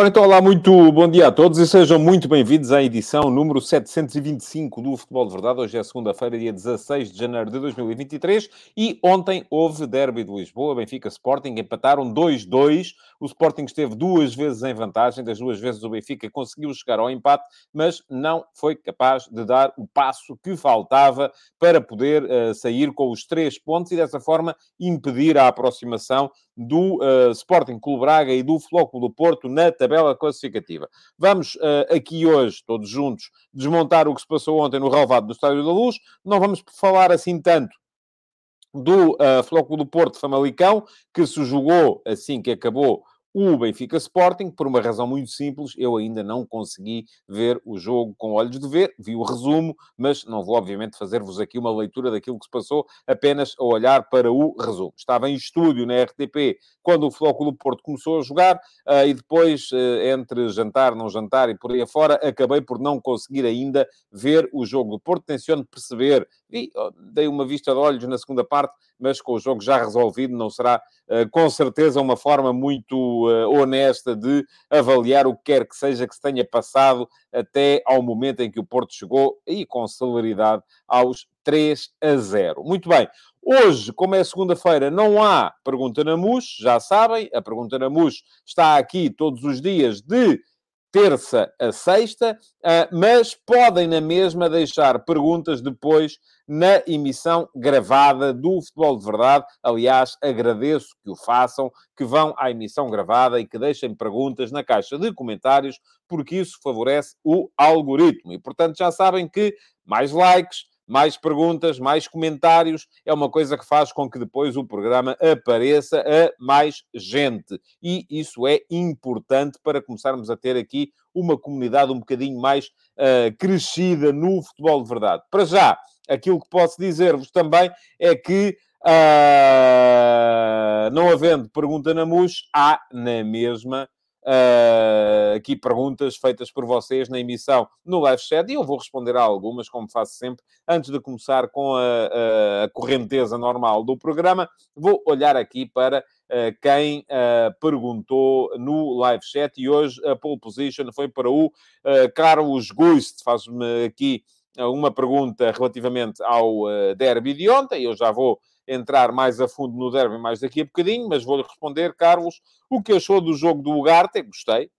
Ora, então, olá, muito bom dia a todos e sejam muito bem-vindos à edição número 725 do Futebol de Verdade. Hoje é segunda-feira, dia 16 de janeiro de 2023 e ontem houve derby de Lisboa, Benfica Sporting, empataram 2-2. O Sporting esteve duas vezes em vantagem, das duas vezes o Benfica conseguiu chegar ao empate, mas não foi capaz de dar o passo que faltava para poder uh, sair com os três pontos e dessa forma impedir a aproximação do uh, Sporting Clube Braga e do Flóculo do Porto na tabela classificativa. Vamos uh, aqui hoje, todos juntos, desmontar o que se passou ontem no relvado do Estádio da Luz. Não vamos falar assim tanto do uh, Flóculo do Porto Famalicão, que se jogou assim que acabou o Benfica Sporting, por uma razão muito simples, eu ainda não consegui ver o jogo com olhos de ver, vi o resumo, mas não vou, obviamente, fazer-vos aqui uma leitura daquilo que se passou, apenas a olhar para o resumo. Estava em estúdio na RTP quando o Flóculo Porto começou a jogar uh, e depois, uh, entre jantar, não jantar e por aí afora, acabei por não conseguir ainda ver o jogo do Porto. Tenciono perceber, e dei uma vista de olhos na segunda parte, mas com o jogo já resolvido, não será uh, com certeza uma forma muito honesta de avaliar o que quer que seja que se tenha passado até ao momento em que o Porto chegou, e com celeridade, aos 3 a 0. Muito bem. Hoje, como é segunda-feira, não há pergunta na MUS, já sabem, a pergunta na MUS está aqui todos os dias de terça a sexta, ah, mas podem na mesma deixar perguntas depois na emissão gravada do Futebol de Verdade. Aliás, agradeço que o façam, que vão à emissão gravada e que deixem perguntas na caixa de comentários, porque isso favorece o algoritmo. E, portanto, já sabem que mais likes, mais perguntas, mais comentários, é uma coisa que faz com que depois o programa apareça a mais gente. E isso é importante para começarmos a ter aqui uma comunidade um bocadinho mais uh, crescida no futebol de verdade. Para já, aquilo que posso dizer-vos também é que Uh, não havendo pergunta na MUS, há na mesma Uh, aqui perguntas feitas por vocês na emissão no live chat e eu vou responder a algumas, como faço sempre, antes de começar com a, a, a correnteza normal do programa. Vou olhar aqui para uh, quem uh, perguntou no live chat e hoje a pole position foi para o Carlos Guist, faz-me aqui uma pergunta relativamente ao derby de ontem. Eu já vou entrar mais a fundo no derby mais daqui a bocadinho, mas vou-lhe responder, Carlos, o que achou do jogo do Ugarte, gostei.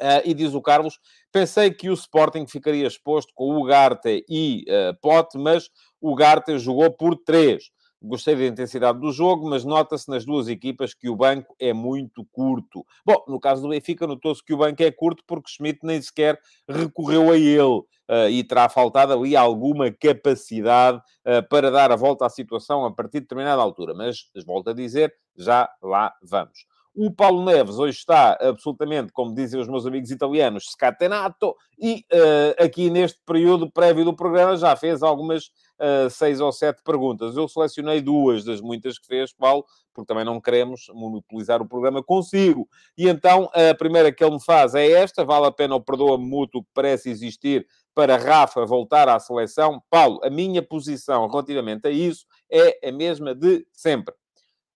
Uh, e diz o Carlos, pensei que o Sporting ficaria exposto com o Ugarte e uh, Pote, mas o Ugarte jogou por três. Gostei da intensidade do jogo, mas nota-se nas duas equipas que o banco é muito curto. Bom, no caso do Benfica, notou-se que o banco é curto porque Schmidt nem sequer recorreu a ele uh, e terá faltado ali alguma capacidade uh, para dar a volta à situação a partir de determinada altura. Mas, volto a dizer, já lá vamos. O Paulo Neves hoje está absolutamente, como dizem os meus amigos italianos, scatenato, e uh, aqui neste período prévio do programa já fez algumas uh, seis ou sete perguntas. Eu selecionei duas das muitas que fez, Paulo, porque também não queremos monopolizar o programa consigo. E então, a primeira que ele me faz é esta, vale a pena o perdoa-me mútuo que parece existir para Rafa voltar à seleção. Paulo, a minha posição relativamente a isso é a mesma de sempre.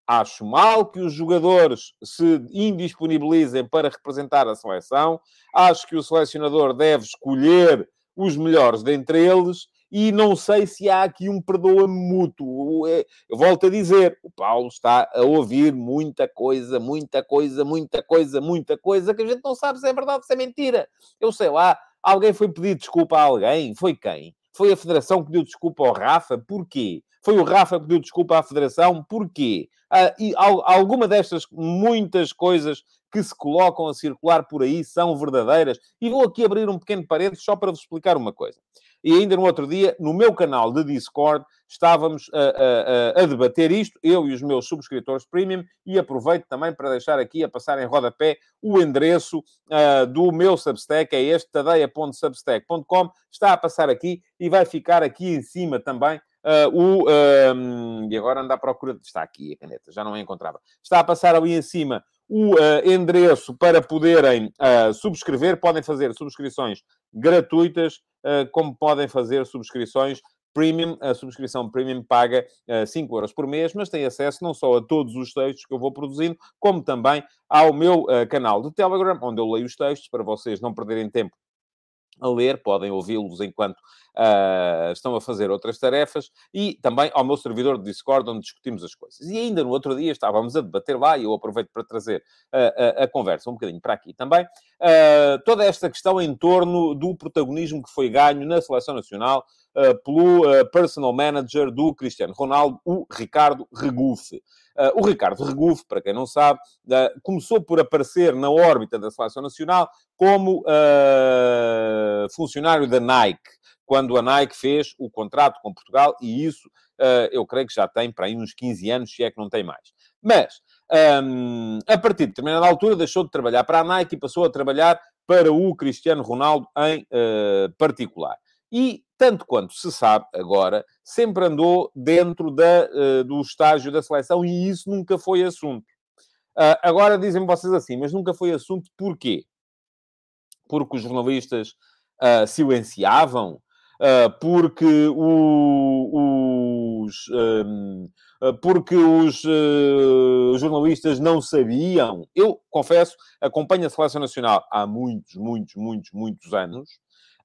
Acho mal que os jogadores se indisponibilizem para representar a seleção. Acho que o selecionador deve escolher os melhores dentre eles. E não sei se há aqui um perdoa-me mútuo. É, eu volto a dizer, o Paulo está a ouvir muita coisa, muita coisa, muita coisa, muita coisa, que a gente não sabe se é verdade ou se é mentira. Eu sei lá, alguém foi pedir desculpa a alguém? Foi quem? Foi a Federação que pediu desculpa ao Rafa? Porquê? Foi o Rafa que pediu desculpa à Federação. Porquê? Ah, e alguma destas muitas coisas que se colocam a circular por aí são verdadeiras. E vou aqui abrir um pequeno parede só para vos explicar uma coisa. E ainda no outro dia, no meu canal de Discord, estávamos a, a, a, debater isto, eu e os meus subscritores premium, e aproveito também para deixar aqui a passar em rodapé o endereço uh, do meu Substack, é este, tadeia.substack.com, está a passar aqui e vai ficar aqui em cima também uh, o. Um, e agora anda à procura. Está aqui a caneta, já não a encontrava. Está a passar ali em cima o uh, endereço para poderem uh, subscrever. Podem fazer subscrições gratuitas, como podem fazer subscrições Premium, a subscrição Premium paga uh, 5 euros por mês, mas tem acesso não só a todos os textos que eu vou produzindo, como também ao meu canal de Telegram, onde eu leio os textos, para vocês não perderem tempo a ler, podem ouvi-los enquanto uh, estão a fazer outras tarefas, e também ao meu servidor de Discord, onde discutimos as coisas. E ainda no outro dia estávamos a debater lá, e eu aproveito para trazer uh, a, a, conversa um bocadinho para aqui também, uh, toda esta questão em torno do protagonismo que foi ganho na Seleção Nacional pelo personal manager do Cristiano Ronaldo, o Ricardo Regufe. Uh, o Ricardo Regufe, para quem não sabe, uh, começou por aparecer na órbita da Seleção Nacional como uh, funcionário da Nike, quando a Nike fez o contrato com Portugal, e isso eu creio que já tem para aí uns 15 anos, se é que não tem mais. Mas, um, a partir de determinada altura, deixou de trabalhar para a Nike e passou a trabalhar para o Cristiano Ronaldo em particular. E tanto quanto se sabe agora, sempre andou dentro da, uh, do estágio da seleção e isso nunca foi assunto. Uh, agora dizem vocês assim, mas nunca foi assunto porquê? Porque os jornalistas uh, silenciavam? porque o, os, um, porque os jornalistas não sabiam? Eu, confesso, acompanho a Seleção Nacional há muitos, muitos, muitos, muitos anos.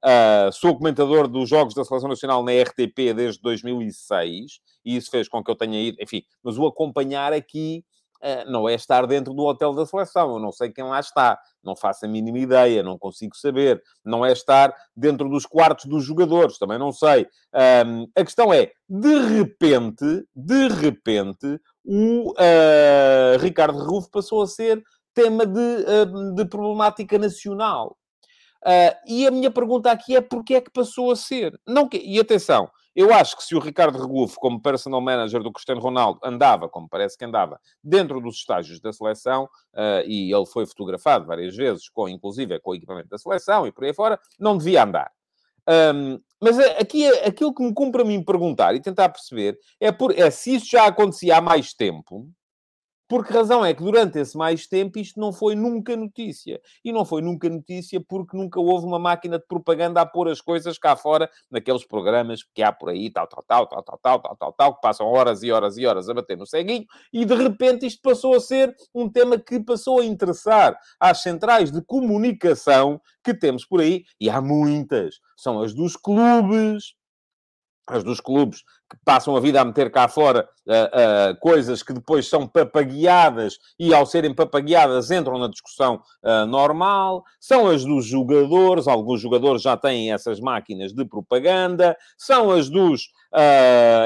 Uh, sou comentador dos Jogos da Seleção Nacional na RTP desde 2006 e isso fez com que eu tenha ido, enfim, mas o acompanhar aqui uh, não é estar dentro do hotel da seleção, eu não sei quem lá está, não faço a mínima ideia, não consigo saber, não é estar dentro dos quartos dos jogadores, também não sei. A questão é, de repente, de repente, o uh, Ricardo Rufo passou a ser tema de, de problemática nacional. Uh, e a minha pergunta aqui é porquê é que passou a ser? Não que... E atenção, eu acho que se o Ricardo Regufo, como personal manager do Cristiano Ronaldo, andava, como parece que andava, dentro dos estágios da seleção, uh, e ele foi fotografado várias vezes, com, inclusive com o equipamento da seleção e por aí fora, não devia andar. Um, mas aqui, aquilo que me cumpre a mim perguntar e tentar perceber é, por, é se isso já acontecia há mais tempo, por que razão é que durante esse mais tempo isto não foi nunca notícia? E não foi nunca notícia porque nunca houve uma máquina de propaganda a pôr as coisas cá fora naqueles programas que há por aí, tal, tal, tal, tal, tal, tal, tal, tal, tal, que passam horas e horas e horas a bater no ceguinho, e de repente isto passou a ser um tema que passou a interessar às centrais de comunicação que temos por aí, e há muitas. São as dos clubes, as dos clubes que passam a vida a meter cá fora uh, uh, coisas que depois são papagueadas e, ao serem papagueadas, entram na discussão uh, normal. São as dos jogadores, alguns jogadores já têm essas máquinas de propaganda. São as dos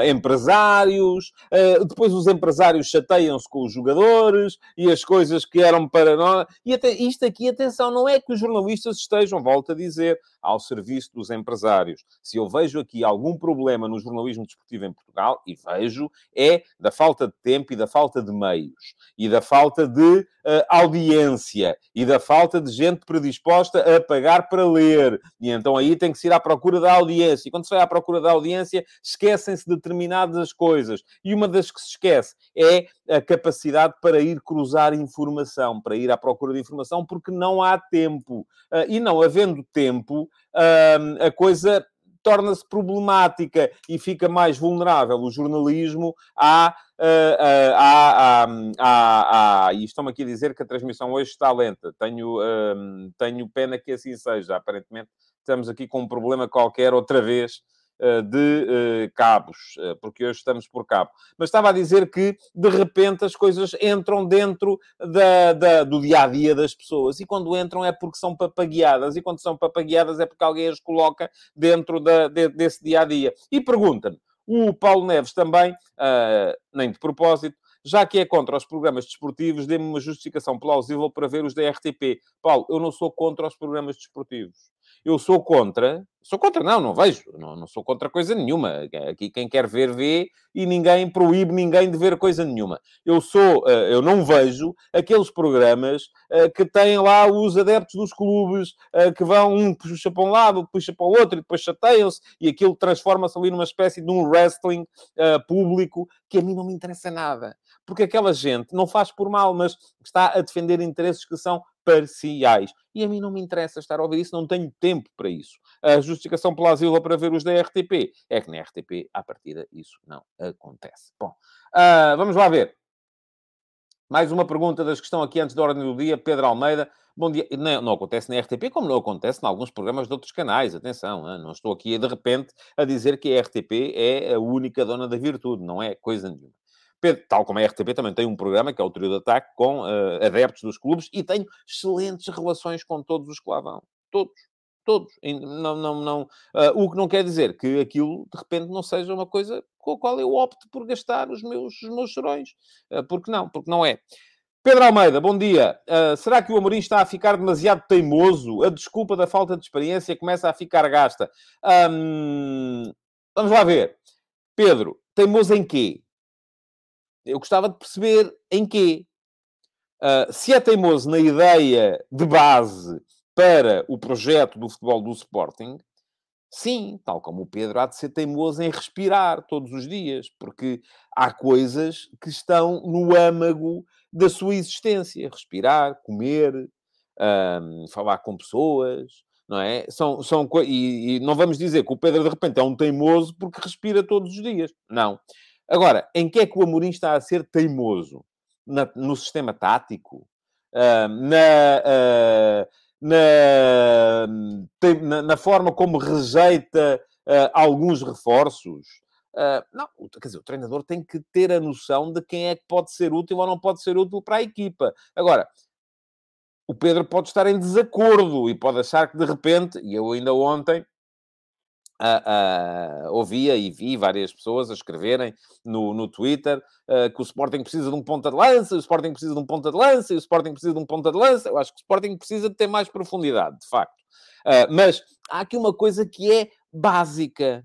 empresários. depois, os empresários chateiam-se com os jogadores e as coisas que eram para nós. E até, isto aqui, atenção, não é que os jornalistas estejam, volto a dizer, ao serviço dos empresários. Se eu vejo aqui algum problema no jornalismo desportivo em Portugal, e vejo, é da falta de tempo e da falta de meios, e da falta de uh, audiência, e da falta de gente predisposta a pagar para ler. E então aí tem que se ir à procura da audiência. E quando se vai à procura da audiência, esquecem-se determinadas coisas. E uma das que se esquece é a capacidade para ir cruzar informação, para ir à procura de informação, porque não há tempo. Uh, e não havendo tempo, uh, a coisa torna-se problemática e fica mais vulnerável o jornalismo. Uh, à, à, à, e estão-me aqui a dizer que a transmissão hoje está lenta. Tenho, uh, tenho pena que assim seja. Aparentemente, estamos aqui com um problema qualquer outra vez de eh, cabos, eh, porque hoje estamos por cabo. Mas estava a dizer que, de repente, as coisas entram dentro da, da, do dia a dia das pessoas. E quando entram é porque são papagueadas. E quando são papagueadas é porque alguém as coloca dentro da, de, desse dia a dia. E pergunta-me, o Paulo Neves também, uh, nem de propósito, já que é contra os programas desportivos, dê-me uma justificação plausível para ver os da RTP. Paulo, eu não sou contra os programas desportivos. Eu sou contra, Sou contra, não, não vejo. Não, não, sou contra coisa nenhuma. Aqui quem quer ver, vê e ninguém proíbe ninguém de ver coisa nenhuma. Eu sou, eh, eu não vejo aqueles programas eh, que têm lá os adeptos dos clubes eh, que vão, um puxa para um lado, puxa para o outro e depois chateiam-se e aquilo transforma-se ali numa espécie de um wrestling público que a mim não me interessa nada. Porque aquela gente não faz por mal, mas está a defender interesses que são parciais. E a mim não me interessa estar a ouvir isso, não tenho tempo para isso. A justificação plausível para ver os da RTP é que na RTP, à partida, isso não acontece. Bom, uh, vamos lá ver. Mais uma pergunta das que estão aqui antes da ordem do dia. Pedro Almeida. Bom dia. Não, não, acontece na RTP, como não acontece em alguns programas de outros canais. Atenção, não estou aqui de repente a dizer que a RTP é a única dona da virtude. Não é coisa nenhuma. Tal como a RTP, também tem um programa que é o Trio de Ataque com uh, adeptos dos clubes e tenho excelentes relações com todos os que lá vão. Todos. Todos. Não, não, não, uh, o que não quer dizer que aquilo, de repente, não seja uma coisa com a qual eu opto por gastar os meus, os meus chorões. Uh, porque não? Porque não é. Pedro Almeida, bom dia. Uh, será que o Amorim está a ficar demasiado teimoso? A desculpa da falta de experiência começa a ficar gasta. Um, vamos lá ver. Pedro, teimoso em quê? Eu gostava de perceber em quê. Uh, se é teimoso na ideia de base para o projeto do futebol do Sporting, sim, tal como o Pedro, há de ser teimoso em respirar todos os dias, porque há coisas que estão no âmago da sua existência. Respirar, comer, falar com pessoas, não é? São, são, e, e não vamos dizer que o Pedro, de repente, é um teimoso porque respira todos os dias. Não. Agora, em que é que o Amorim está a ser teimoso? Na, no sistema tático? Uh, na, uh, na, na, na, forma como rejeita uh, alguns reforços? não, quer dizer, o treinador tem que ter a noção de quem é que pode ser útil ou não pode ser útil para a equipa. Agora, o Pedro pode estar em desacordo e pode achar que de repente, e eu ainda ontem Uh, uh, ouvia e vi várias pessoas a escreverem no, no Twitter uh, que o Sporting precisa de um ponta de lança, o Sporting precisa de um ponta de lança, e o Sporting precisa de um ponta de lança. Eu acho que o Sporting precisa de ter mais profundidade, de facto. mas há aqui uma coisa que é básica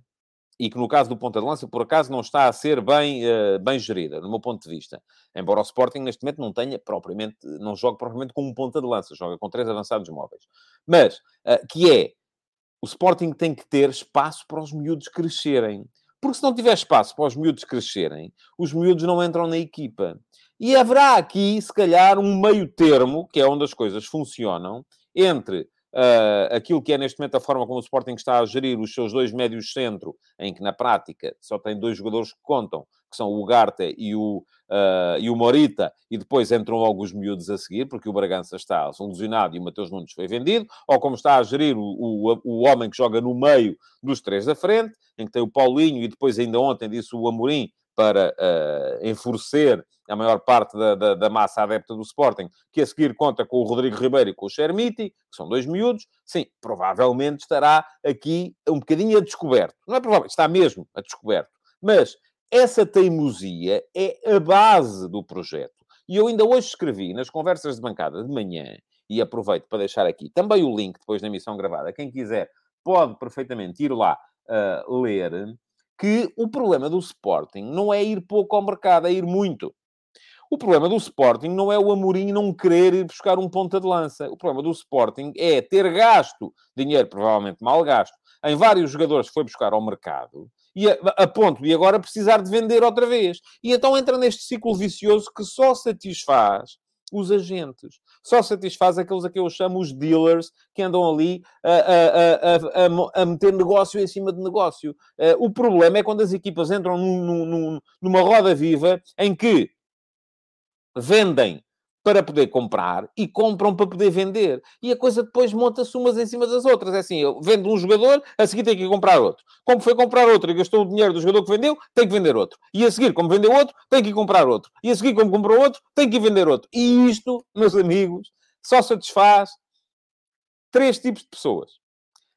e que no caso do ponta de lança, por acaso, não está a ser bem, bem gerida, no meu ponto de vista. Embora o Sporting, neste momento, não tenha propriamente, não jogue propriamente com um ponta de lança, joga com três avançados móveis. Mas, que é o Sporting tem que ter espaço para os miúdos crescerem. Porque se não tiver espaço para os miúdos crescerem, os miúdos não entram na equipa. E haverá aqui, se calhar, um meio termo, que é onde as coisas funcionam, entre uh, aquilo que é neste momento a forma como o Sporting está a gerir os seus dois médios centro, em que na prática só tem dois jogadores que contam, que são o Ugarte e o, uh, e o Morita, e depois entram logo os miúdos a seguir, porque o Bragança está solucionado e o Mateus Nunes foi vendido, ou como está a gerir o, o, o homem que joga no meio dos três da frente, em que tem o Paulinho, e depois ainda ontem disse o Amorim, para uh, enfurecer a maior parte da, da, da, massa adepta do Sporting, que a seguir conta com o Rodrigo Ribeiro e com o Chermiti, que são dois miúdos, sim, provavelmente estará aqui um bocadinho a descoberto. Não é provável, está mesmo a descoberto. Mas essa teimosia é a base do projeto. E eu ainda hoje escrevi nas conversas de bancada de manhã, e aproveito para deixar aqui também o link depois da emissão gravada. Quem quiser pode perfeitamente ir lá uh, ler que o problema do Sporting não é ir pouco ao mercado, é ir muito. O problema do Sporting não é o Amorim não querer ir buscar um ponta de lança. O problema do Sporting é ter gasto dinheiro, provavelmente mal gasto, em vários jogadores que foi buscar ao mercado e a, a, ponto de agora precisar de vender outra vez. E então entra neste ciclo vicioso que só satisfaz os agentes. Só satisfaz aqueles a que eu chamo os dealers, que andam ali a, a, a, a meter negócio em cima de negócio. Uh, o problema é quando as equipas entram num, num, numa roda viva em que vendem para poder comprar e compram para poder vender. E a coisa depois monta-se umas em cima das outras. É assim, eu vendo um jogador, a seguir tem que comprar outro. Como foi comprar outro e gastou o dinheiro do jogador que vendeu, tem que vender outro. E a seguir, como vendeu outro, tem que comprar outro. E a seguir, como comprou outro, tem que vender outro. E isto, meus amigos, só satisfaz três tipos de pessoas.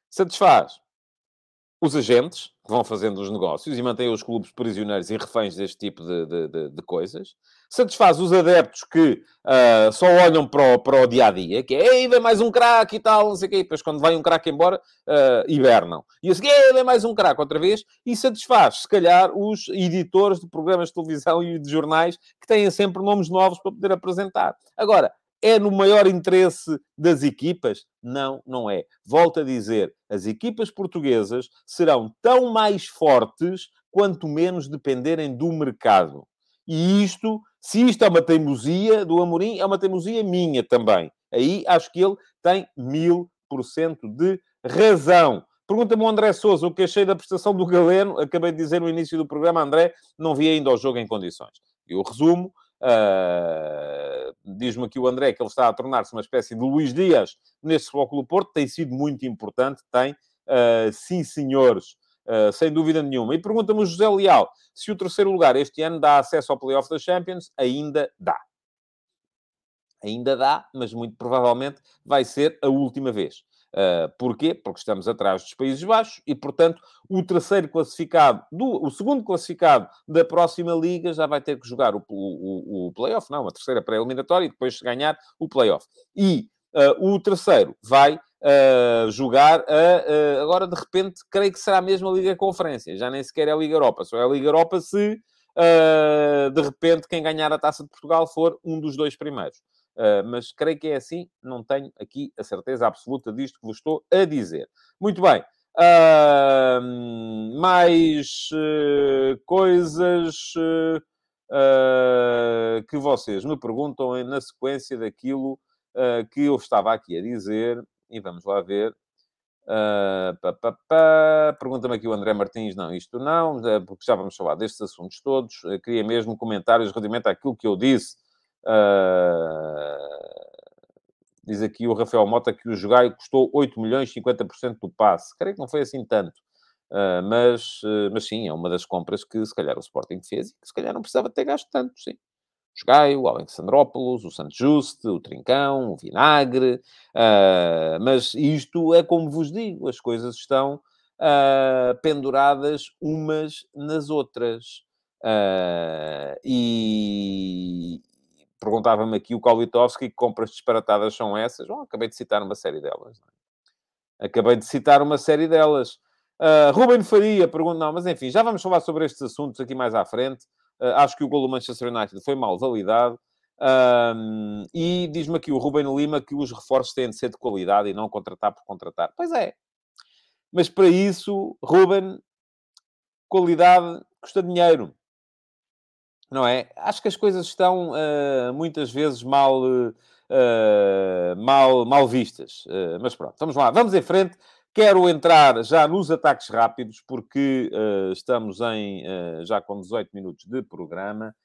Satisfaz os agentes, que vão fazendo os negócios e mantêm os clubes prisioneiros e reféns deste tipo de, de, de, de coisas. Satisfaz os adeptos que uh, só olham para o, para o dia a dia, que é, ei, vem mais um craque e tal, não sei o quê, e depois quando vai um craque embora, uh, hibernam. E a seguir, ei, vem mais um craque outra vez, e satisfaz, se calhar, os editores de programas de televisão e de jornais que têm sempre nomes novos para poder apresentar. Agora, é no maior interesse das equipas? Não, não é. Volto a dizer, as equipas portuguesas serão tão mais fortes quanto menos dependerem do mercado. E isto, se isto é uma teimosia do Amorim, é uma teimosia minha também. Aí acho que ele tem mil por cento de razão. Pergunta-me o André Souza o que achei da prestação do Galeno. Acabei de dizer no início do programa, André, não vi ainda o jogo em condições. Eu resumo, Uh, Diz-me aqui o André que ele está a tornar-se uma espécie de Luís Dias neste Futebol Porto. Tem sido muito importante, tem, uh, sim senhores, uh, sem dúvida nenhuma. E pergunta-me o José Leal se o terceiro lugar este ano dá acesso ao Playoff da Champions. Ainda dá. Ainda dá, mas muito provavelmente vai ser a última vez. Uh, porquê? Porque estamos atrás dos Países Baixos e, portanto, o terceiro classificado, do, o segundo classificado da próxima liga já vai ter que jogar o, o, o playoff, não, a terceira pré-eliminatória e depois ganhar o playoff. E uh, o terceiro vai uh, jogar a, agora, de repente, creio que será mesmo a Liga Conferência, já nem sequer é a Liga Europa, só é a Liga Europa se, de repente, quem ganhar a Taça de Portugal for um dos dois primeiros. Uh, mas creio que é assim, não tenho aqui a certeza absoluta disto que vos estou a dizer. Muito bem. Uh, mais uh, coisas que vocês me perguntam na sequência daquilo que eu estava aqui a dizer. E vamos lá ver. Uh, Pergunta-me aqui o André Martins, não, isto não, porque já vamos falar destes assuntos todos. Eu queria mesmo comentários relativamente àquilo que eu disse Uh, diz aqui o Rafael Mota que o Jogai custou 8 milhões, 50% do passe. Creio que não foi assim tanto. Uh, mas, mas sim, é uma das compras que se calhar o Sporting fez e que se calhar não precisava ter gasto tanto, sim. O Jogai, o Alexandrópolis, o Santos Juste, o Trincão, o Vinagre. Uh, mas isto é como vos digo, as coisas estão penduradas umas nas outras. e, Perguntava-me aqui o Kowitowski que compras disparatadas são essas. Bom, acabei de citar uma série delas. É? Acabei de citar uma série delas. Uh, Ruben Faria pergunta, não, mas enfim, já vamos falar sobre estes assuntos aqui mais à frente. Uh, acho que o gol do Manchester United foi mal validado. Uh, e diz-me aqui o Ruben Lima que os reforços têm de ser de qualidade e não contratar por contratar. Pois é. Mas para isso, Ruben, qualidade custa dinheiro não é? Acho que as coisas estão uh, muitas vezes mal, uh, mal, mal vistas. Uh, mas pronto, vamos lá, vamos em frente. Quero entrar já nos ataques rápidos, porque estamos em já com 18 minutos de programa.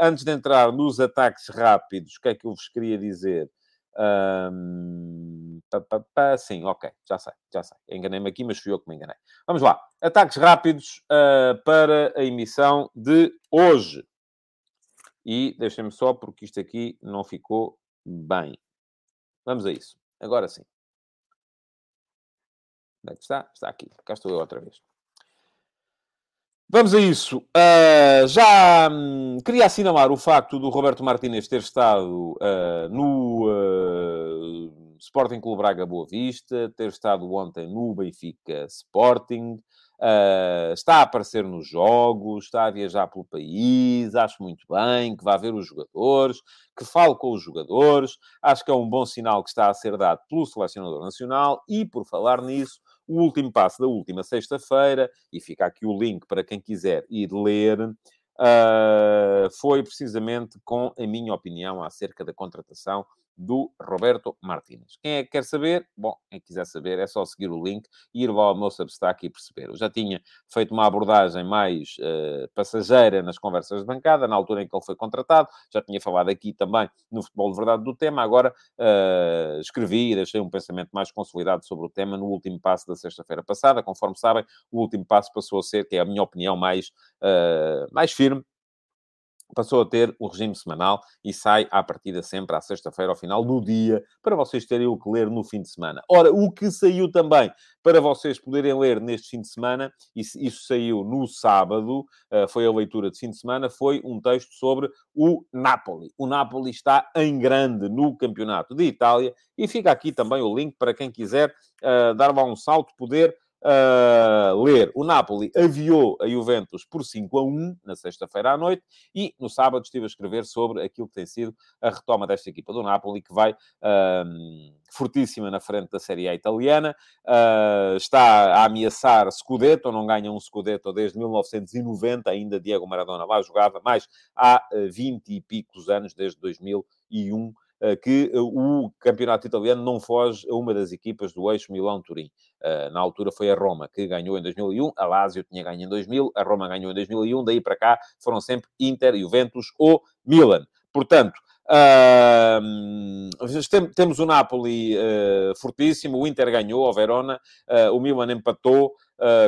antes de entrar nos ataques rápidos, o que é que eu vos queria dizer? Um, pá, pá, pá, sim, ok, já sei, já sei. Enganei-me aqui, mas fui eu que me enganei. Vamos lá. Ataques rápidos uh, para a emissão de hoje. E deixem-me só, porque isto aqui não ficou bem. Vamos a isso. Agora sim. Onde é que está? Está aqui. Cá estou eu outra vez. Vamos a isso. Uh, já hum, queria assinalar o facto do Roberto Martínez ter estado uh, no uh, Sporting Clube Braga Boa Vista, ter estado ontem no Benfica Sporting, está a aparecer nos jogos, está a viajar pelo país, acho muito bem, que vá ver os jogadores, que fale com os jogadores, acho que é um bom sinal que está a ser dado pelo selecionador nacional e, por falar nisso, o último passo da última sexta-feira, e fica aqui o link para quem quiser ir ler, uh, foi precisamente com a minha opinião acerca da contratação do Roberto Martínez. Quem é que quer saber? Bom, quem quiser saber é só seguir o link e ir ao meu Substack e perceber. Eu já tinha feito uma abordagem mais uh, passageira nas conversas de bancada, na altura em que ele foi contratado, já tinha falado aqui também no Futebol de Verdade do tema, agora uh, escrevi e deixei um pensamento mais consolidado sobre o tema no último passo da sexta-feira passada. Conforme sabem, o último passo passou a ser, que é a minha opinião mais, uh, mais firme, passou a ter o regime semanal e sai à partida sempre à sexta-feira, ao final do dia, para vocês terem o que ler no fim de semana. Ora, o que saiu também para vocês poderem ler neste fim de semana, e isso saiu no sábado, eh, foi a leitura de fim de semana, foi um texto sobre o Napoli. O Napoli está em grande no Campeonato de Itália e fica aqui também o link para quem quiser uh, dar lá um salto, poder uh, ler. O Napoli aviou a Juventus por 5 a 1 na sexta-feira à noite e no sábado estive a escrever sobre aquilo que tem sido a retoma desta equipa do Napoli, que vai uh, fortíssima na frente da Série A italiana, uh, está a ameaçar Scudetto, não ganha um Scudetto desde 1990, ainda Diego Maradona lá jogava, mas há 20 e picos anos, desde 2001, eh, que eh, o campeonato italiano não foge a uma das equipas do eixo Milão-Turim. Eh, na altura foi a Roma, que ganhou em 2001, a Lazio tinha ganho em 2000, a Roma ganhou em 2001, daí para cá foram sempre Inter, Juventus ou Milan. Portanto, Uh, temos o Napoli uh, fortíssimo, o Inter ganhou, o Verona, uh, o Milan empatou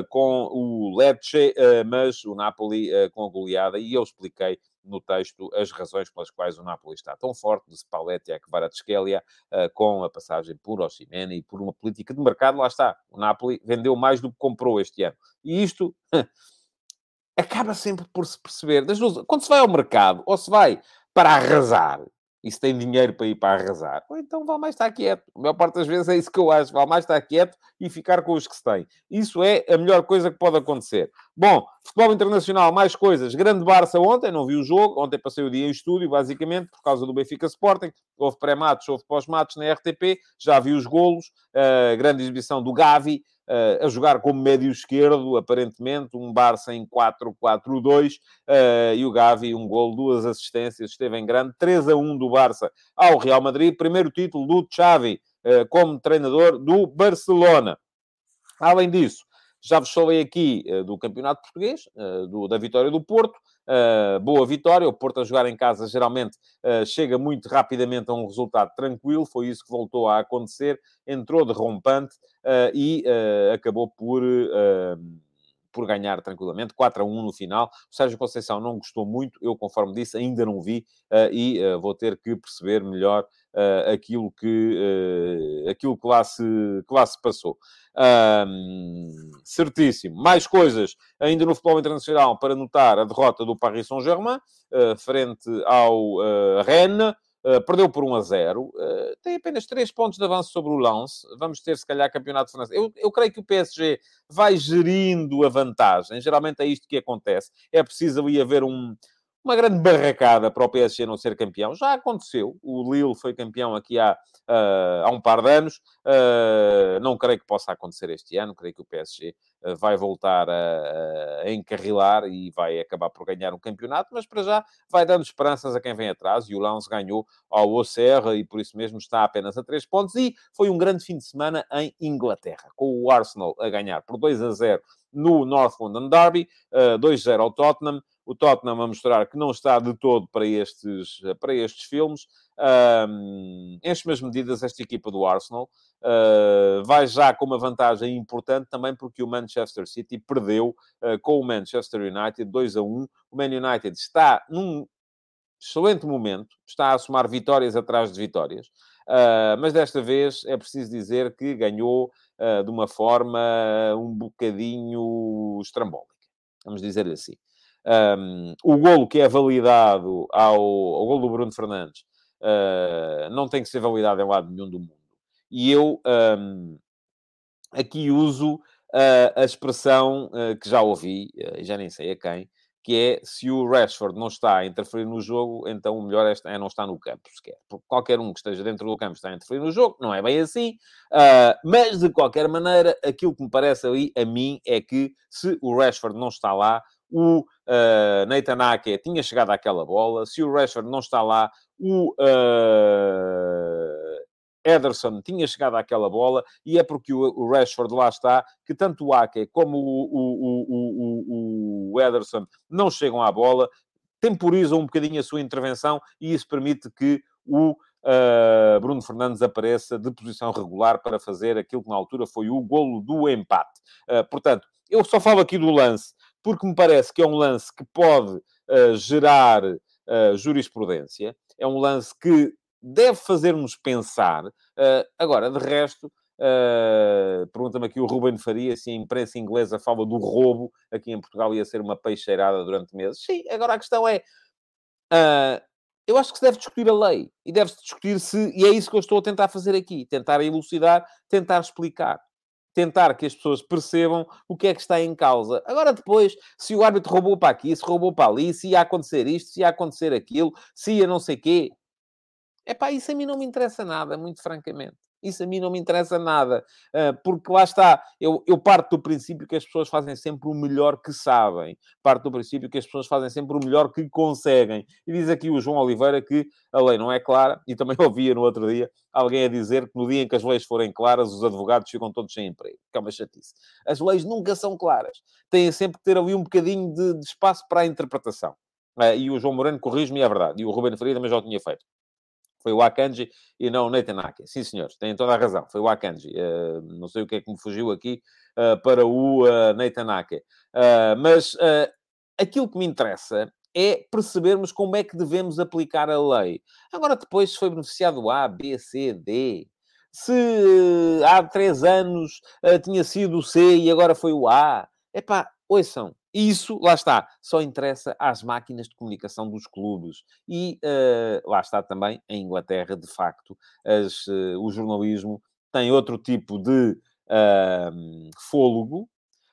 com o Lecce, mas o Napoli com a goleada, e eu expliquei no texto as razões pelas quais o Napoli está tão forte, de Spalletti a Kvaratskhelia, uh, com a passagem por Osimhen e por uma política de mercado, lá está. O Napoli vendeu mais do que comprou este ano. E isto acaba sempre por se perceber. Quando se vai ao mercado, ou se vai para arrasar, e se tem dinheiro para ir para arrasar, ou então vale mais estar quieto. A maior parte das vezes é isso que eu acho. Vale mais estar quieto e ficar com os que se tem. Isso é a melhor coisa que pode acontecer. Bom, futebol internacional, mais coisas. Grande Barça ontem, não vi o jogo. Ontem passei o dia em estúdio, basicamente, por causa do Benfica Sporting. Houve pré-matos, houve pós-matos na RTP. Já vi os golos. Uh, grande exibição do Gavi uh, a jogar como médio esquerdo, aparentemente, um Barça em 4-4-2, uh, eh, e o Gavi, um gol, duas assistências, esteve em grande, 3 a 1 do Barça ao Real Madrid, primeiro título do Xavi uh, como treinador do Barcelona. Além disso, já vos falei aqui do Campeonato Português, do, da vitória do Porto. Uh, boa vitória. O Porto a jogar em casa geralmente chega muito rapidamente a um resultado tranquilo. Foi isso que voltou a acontecer. Entrou de rompante e acabou por por ganhar tranquilamente, 4 a 1 no final. O Sérgio Conceição não gostou muito, eu, conforme disse, ainda não vi uh, e uh, vou ter que perceber melhor uh, aquilo, que, aquilo que, lá se, que lá se passou. certíssimo. Mais coisas ainda no futebol internacional para notar a derrota do Paris Saint-Germain frente ao Rennes. Uh, perdeu por 1 a 0, uh, tem apenas 3 pontos de avanço sobre o Lance. Vamos ter, se calhar, campeonato francês. Eu, eu creio que o PSG vai gerindo a vantagem. Geralmente é isto que acontece. É preciso ali haver um, uma grande barracada para o PSG não ser campeão. Já aconteceu. O Lille foi campeão aqui há, uh, há um par de anos. Uh, não creio que possa acontecer este ano. Creio que o PSG vai voltar a, a, encarrilar e vai acabar por ganhar um campeonato, mas para já vai dando esperanças a quem vem atrás. E o Lens ganhou ao Auxerre e por isso mesmo está apenas a 3 pontos. E foi um grande fim de semana em Inglaterra, com o Arsenal a ganhar por 2 a 0 no North London Derby, 2-0 ao Tottenham o Tottenham a mostrar que não está de todo para estes, para estes filmes. Um, em as medidas, esta equipa do Arsenal uh, vai já com uma vantagem importante também porque o Manchester City perdeu uh, com o Manchester United 2 a 1. O Man United está num excelente momento, está a somar vitórias atrás de vitórias, uh, mas desta vez é preciso dizer que ganhou de uma forma um bocadinho estrambólica, vamos dizer assim. Um, o golo que é validado ao, ao golo do Bruno Fernandes uh, não tem que ser validado em lado nenhum do mundo. E eu um, aqui uso uh, a expressão uh, que já ouvi, já nem sei a quem, que é se o Rashford não está a interferir no jogo, então o melhor é, é não estar no campo sequer. Porque qualquer um que esteja dentro do campo está a interferir no jogo, não é bem assim. Uh, mas, de qualquer maneira, aquilo que me parece ali, a mim, é que se o Rashford não está lá, o uh, Nathan Ake tinha chegado àquela bola, se o Rashford não está lá, o uh, Ederson tinha chegado àquela bola, e é porque o, Rashford lá está, que tanto o Ake como o, o, o, o Ederson não chegam à bola, temporizam um bocadinho a sua intervenção, e isso permite que o uh, Bruno Fernandes apareça de posição regular para fazer aquilo que na altura foi o golo do empate. Uh, portanto, eu só falo aqui do lance, porque me parece que é um lance que pode uh, gerar uh, jurisprudência. É um lance que deve fazer-nos pensar. Uh, agora, de resto, Uh, Pergunta-me aqui o Ruben Faria se a imprensa inglesa fala do roubo. Aqui em Portugal ia ser uma peixeirada durante meses. Sim, agora a questão é... Uh, eu acho que se deve discutir a lei. E deve-se discutir se... E é isso que eu estou a tentar fazer aqui. Tentar elucidar, tentar explicar. Tentar que as pessoas percebam o que é que está em causa. Agora, depois, se o árbitro roubou para aqui, se roubou para ali, se ia acontecer isto, se ia acontecer aquilo, se ia não sei quê... É pá, isso a mim não me interessa nada, muito francamente. Isso a mim não me interessa nada, ah, porque lá está, eu, eu parto do princípio que as pessoas fazem sempre o melhor que sabem, parto do princípio que as pessoas fazem sempre o melhor que conseguem. E diz aqui o João Oliveira que a lei não é clara, e também ouvia no outro dia alguém a dizer que no dia em que as leis forem claras, os advogados ficam todos sem emprego, que é uma chatice. As leis nunca são claras, têm sempre que ter ali um bocadinho de, de espaço para a interpretação. Ah, e o João Moreno corrige-me, é verdade, e o Ruben Ferreira também já o tinha feito. Foi o Akanji e não o Nathan Ake. Sim, senhores, têm toda a razão. Foi o Akanji. Uh, não sei o que é que me fugiu aqui uh, para o uh, Nathan Ake. mas aquilo que me interessa é percebermos como é que devemos aplicar a lei. Agora, depois, se foi beneficiado A, B, C, D, se há três anos tinha sido o C e agora foi o A, epá, ouçam, isso, lá está, só interessa às máquinas de comunicação dos clubes. E uh, lá está também, em Inglaterra, de facto, as, uh, o jornalismo tem outro tipo de uh, fôlego,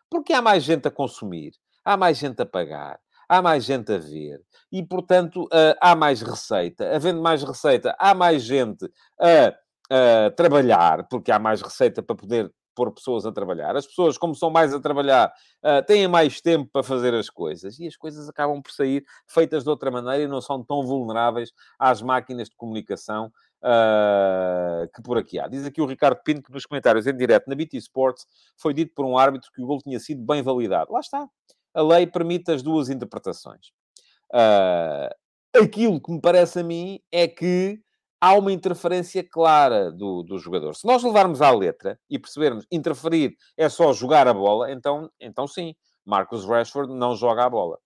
porque há mais gente a consumir, há mais gente a pagar, há mais gente a ver. E, portanto, há mais receita. Havendo mais receita, há mais gente a, a trabalhar, porque há mais receita para poder pôr pessoas a trabalhar. As pessoas, como são mais a trabalhar, uh, têm mais tempo para fazer as coisas e as coisas acabam por sair feitas de outra maneira e não são tão vulneráveis às máquinas de comunicação uh, que por aqui há. Diz aqui o Ricardo Pinto que nos comentários em direto na BT Sports foi dito por um árbitro que o gol tinha sido bem validado. Lá está. A lei permite as duas interpretações. Uh, aquilo que me parece a mim é que há uma interferência clara do, do jogador. Se nós levarmos à letra e percebermos interferir é só jogar a bola, então, então sim, Marcus Rashford não joga a bola.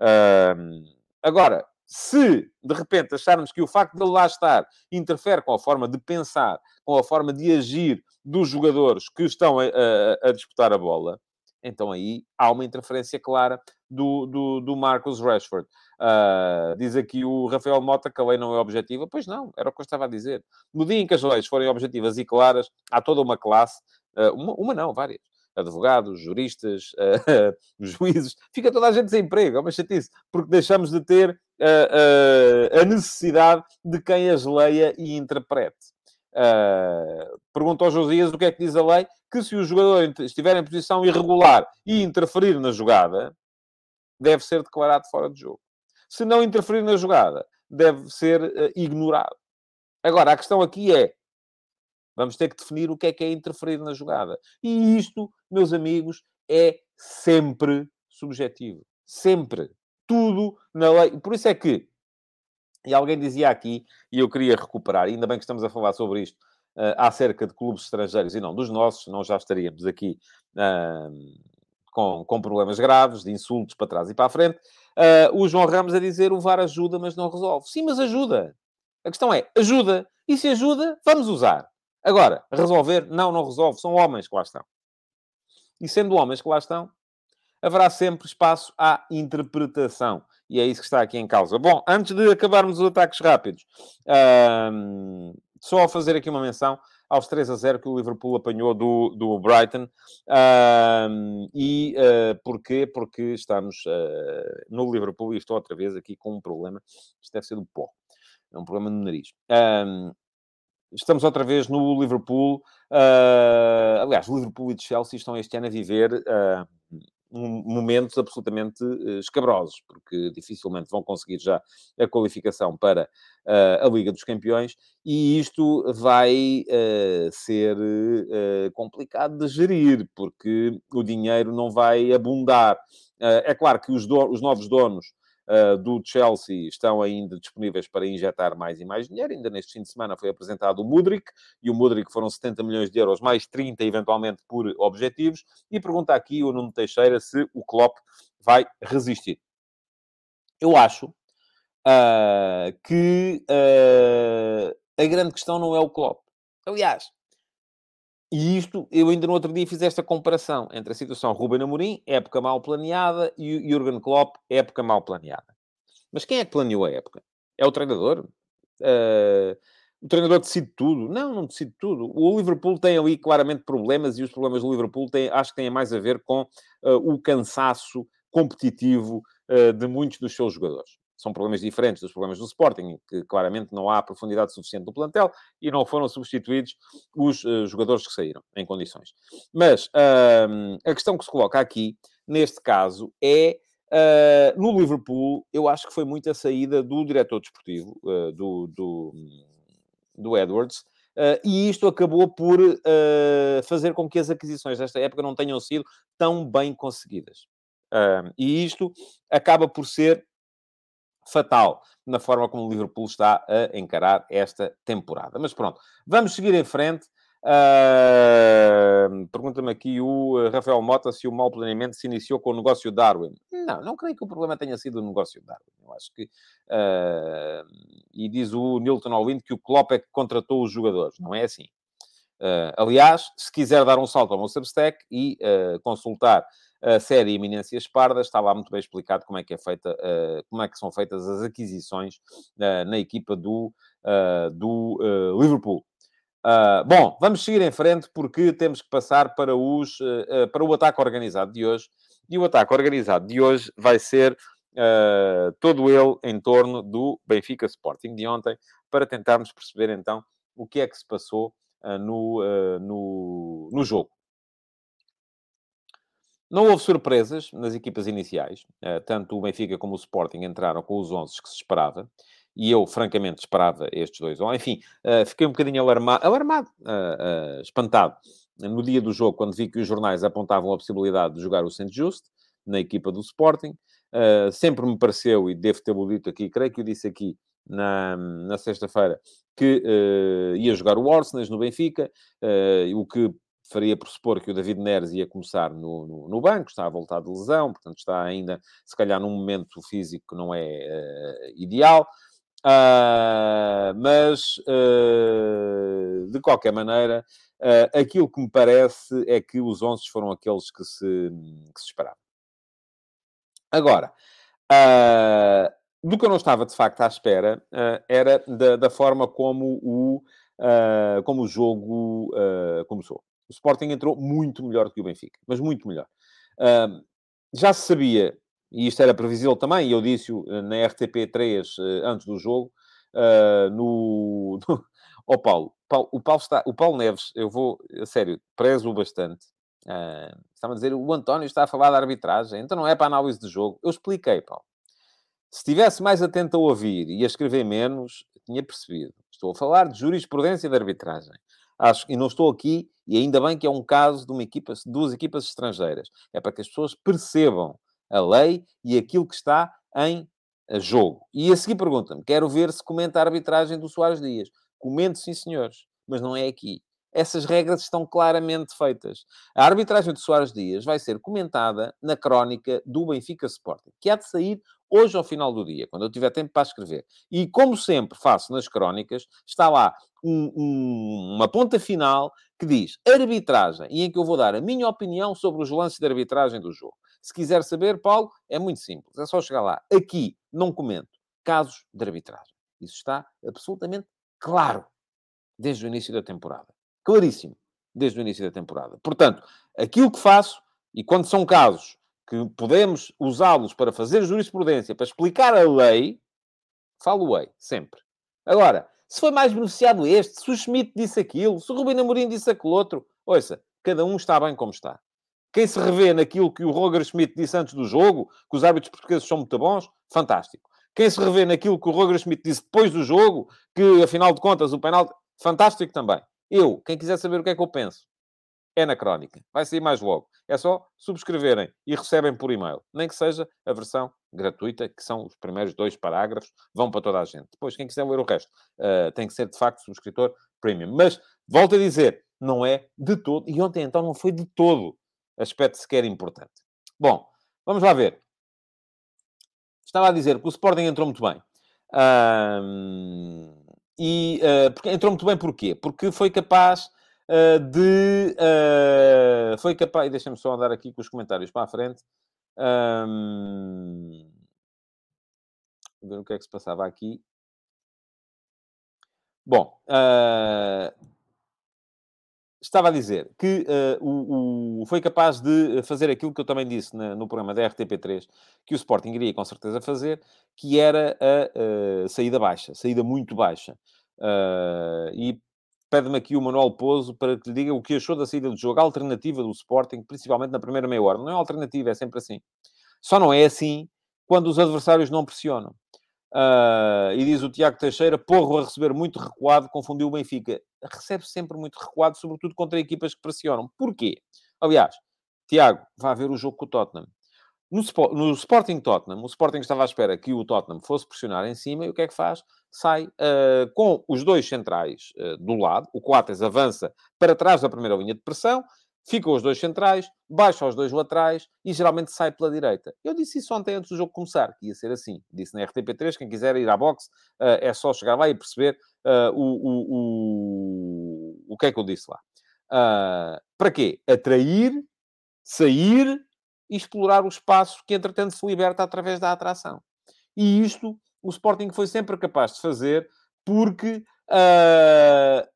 Uh, agora, se de repente acharmos que o facto de ele lá estar interfere com a forma de pensar, com a forma de agir dos jogadores que estão a, a, a disputar a bola, então aí há uma interferência clara do, do, do Marcus Rashford. Uh, diz aqui o Rafael Mota que a lei não é objetiva. Pois não, era o que eu estava a dizer. No dia em que as leis forem objetivas e claras, há toda uma classe, uh, uma, uma, não, várias, advogados, juristas, uh, juízes, fica toda a gente sem emprego, é uma chatice, porque deixamos de ter a necessidade de quem as leia e interprete. Uh, pergunta ao Josias o que é que diz a lei, que se o jogador estiver em posição irregular e interferir na jogada, deve ser declarado fora de jogo. Se não interferir na jogada, deve ser uh, ignorado. Agora, a questão aqui é: vamos ter que definir o que é que é interferir na jogada. E isto, meus amigos, é sempre subjetivo. Sempre. Tudo na lei. Por isso é que, e alguém dizia aqui, e eu queria recuperar, ainda bem que estamos a falar sobre isto, uh, acerca de clubes estrangeiros e não dos nossos, nós já estaríamos aqui. Uh, com, com problemas graves, de insultos para trás e para a frente. Uh, o João Ramos a dizer o VAR ajuda, mas não resolve. Sim, mas ajuda. A questão é, ajuda. E se ajuda, vamos usar. Agora, resolver, não, não resolve. São homens que lá estão. E sendo homens que lá estão, haverá sempre espaço à interpretação. E é isso que está aqui em causa. Bom, antes de acabarmos os ataques rápidos, só fazer aqui uma menção aos 3 a 0 que o Liverpool apanhou do, do Brighton. Uh, e uh, porquê? Porque estamos uh, no Liverpool e estou outra vez aqui com um problema. Isto deve ser do pó. É um problema no nariz. estamos outra vez no Liverpool. Uh, aliás, Liverpool e Chelsea estão este ano a viver uh, momentos absolutamente uh, escabrosos, porque dificilmente vão conseguir já a qualificação para uh, a Liga dos Campeões, e isto vai uh, ser complicado de gerir, porque o dinheiro não vai abundar. é claro que os, os novos donos uh, do Chelsea estão ainda disponíveis para injetar mais e mais dinheiro. Ainda neste fim de semana foi apresentado o Mudrik, e o Mudrik foram 70 milhões de euros, mais 30 eventualmente por objetivos. E pergunta aqui o Nuno Teixeira se o Klopp vai resistir. Eu acho uh, que uh, a grande questão não é o Klopp. Aliás, e isto, eu ainda no outro dia fiz esta comparação entre a situação Ruben Amorim, época mal planeada, e Jurgen Klopp, época mal planeada. Mas quem é que planeou a época? É o treinador? Uh, o treinador decide tudo? Não, não decide tudo. O Liverpool tem ali claramente problemas e os problemas do Liverpool têm, acho que têm mais a ver com uh, o cansaço competitivo uh, de muitos dos seus jogadores são problemas diferentes dos problemas do Sporting, que claramente não há profundidade suficiente no plantel e não foram substituídos os uh, jogadores que saíram em condições. Mas uh, a questão que se coloca aqui, neste caso, é uh, no Liverpool, eu acho que foi muito a saída do diretor desportivo, eh, do, do, do, Edwards. e isto acabou por fazer com que as aquisições desta época não tenham sido tão bem conseguidas. e isto acaba por ser fatal na forma como o Liverpool está a encarar esta temporada. Mas pronto, vamos seguir em frente. Uh, Pergunta-me aqui o Rafael Mota se o mau planeamento se iniciou com o negócio Darwin. Não, não creio que o problema tenha sido o negócio Darwin. Eu acho que. Uh, e diz o Nilton Alwind que o Klopp é que contratou os jogadores. Não é assim. Uh, aliás, se quiser dar um salto ao meu Substack e consultar a série Eminências Pardas, está lá muito bem explicado como é que é feita, uh, como é que são feitas as aquisições uh, na equipa do, uh, do Liverpool. bom, vamos seguir em frente porque temos que passar para, os, para o ataque organizado de hoje. E o ataque organizado de hoje vai ser todo ele em torno do Benfica Sporting de ontem, para tentarmos perceber então o que é que se passou no, no, no jogo. Não houve surpresas nas equipas iniciais. Eh, tanto o Benfica como o Sporting entraram com os 11 que se esperava. E eu, francamente, esperava estes dois. Enfim, eh, fiquei um bocadinho alarmado, alarmado eh, espantado, no dia do jogo, quando vi que os jornais apontavam a possibilidade de jogar o Saint Just na equipa do Sporting. sempre me pareceu, e devo ter dito aqui, creio que eu disse aqui na, na sexta-feira, que ia jogar o Orsnes no Benfica, o que faria pressupor que o David Neres ia começar no, no, no, banco, está a voltar de lesão, portanto está ainda, se calhar, num momento físico que não é uh, ideal. Uh, mas, uh, de qualquer maneira, aquilo que me parece é que os 11 foram aqueles que se, que se esperavam. Agora, do que eu não estava, de facto, à espera, era da, da, forma como o, como o jogo começou. O Sporting entrou muito melhor do que o Benfica, mas muito melhor. Uh, já se sabia, e isto era previsível também, e eu disse-o eh, na RTP3 uh, eh, antes do jogo, uh, no... no... Oh, Paulo, Paulo, o, Paulo está, o Paulo Neves, eu vou, a sério, prezo-o bastante. Uh, estava a dizer, o António está a falar da arbitragem, então não é para análise de jogo. Eu expliquei, Paulo. Se estivesse mais atento a ouvir e a escrever menos, tinha percebido. Estou a falar de jurisprudência de arbitragem. Acho, e não estou aqui, e ainda bem que é um caso de uma equipa, duas equipas estrangeiras. É para que as pessoas percebam a lei e aquilo que está em jogo. E a seguir pergunta-me: quero ver se comenta a arbitragem do Soares Dias. Comento, sim, senhores, mas não é aqui. Essas regras estão claramente feitas. A arbitragem de Soares Dias vai ser comentada na crónica do Benfica Sporting, que há de sair hoje ao final do dia, quando eu tiver tempo para escrever. E como sempre faço nas crónicas, está lá um, um, uma ponta final que diz arbitragem e em que eu vou dar a minha opinião sobre os lances de arbitragem do jogo. Se quiser saber, Paulo, é muito simples. É só chegar lá. Aqui não comento casos de arbitragem. Isso está absolutamente claro desde o início da temporada. Claríssimo desde o início da temporada. Portanto, aquilo que faço, e quando são casos que podemos usá-los para fazer jurisprudência, para explicar a lei, falo-ei, sempre. Agora, se foi mais beneficiado este, se o Schmidt disse aquilo, se o Rubino Amorim disse aquele outro, ouça, cada um está bem como está. Quem se revê naquilo que o Roger Schmidt disse antes do jogo, que os árbitros portugueses são muito bons, fantástico. Quem se revê naquilo que o Roger Schmidt disse depois do jogo, que afinal de contas o penal, fantástico também. Eu, quem quiser saber o que é que eu penso, é na crónica. Vai sair mais logo. É só subscreverem e recebem por e-mail. Nem que seja a versão gratuita, que são os primeiros dois parágrafos, vão para toda a gente. Depois, quem quiser ler o resto, uh, tem que ser de facto subscritor premium. Mas, volto a dizer, não é de todo, e ontem então não foi de todo aspecto sequer importante. Bom, vamos lá ver. Estava a dizer que o Sporting entrou muito bem. Um, e uh, entrou muito bem porquê? Porque foi capaz uh, de... Uh, foi capaz... Deixa-me só andar aqui com os comentários para a frente. Um, ver o que é que se passava aqui. Bom, uh, estava a dizer que uh, o, o, foi capaz de fazer aquilo que eu também disse na, no programa da RTP3, que o Sporting iria com certeza fazer, que era a, saída baixa, saída muito baixa. Uh, e pede-me aqui o Manuel Pouso para que lhe diga o que achou da saída do jogo, a alternativa do Sporting, principalmente na primeira meia hora. Não é alternativa, é sempre assim. Só não é assim quando os adversários não pressionam. Uh, e diz o Tiago Teixeira, Porro a receber muito recuado, confundiu o Benfica. Recebe sempre muito recuado, sobretudo contra equipas que pressionam. Porquê? Aliás, Tiago, vá ver o jogo com o Tottenham. No, no, Sporting Tottenham, o Sporting estava à espera que o Tottenham fosse pressionar em cima e o que é que faz? Sai uh, com os dois centrais uh, do lado, o Coates avança para trás da primeira linha de pressão, ficam os dois centrais, baixa os dois laterais e geralmente sai pela direita. Eu disse isso ontem antes do jogo começar, que ia ser assim. Disse na RTP3, quem quiser ir à boxe, uh, é só chegar lá e perceber uh, o, o, o, o que é que eu disse lá. Uh, para quê? Atrair, sair e explorar o espaço que, entretanto, se liberta através da atração. E isto o Sporting foi sempre capaz de fazer porque Uh,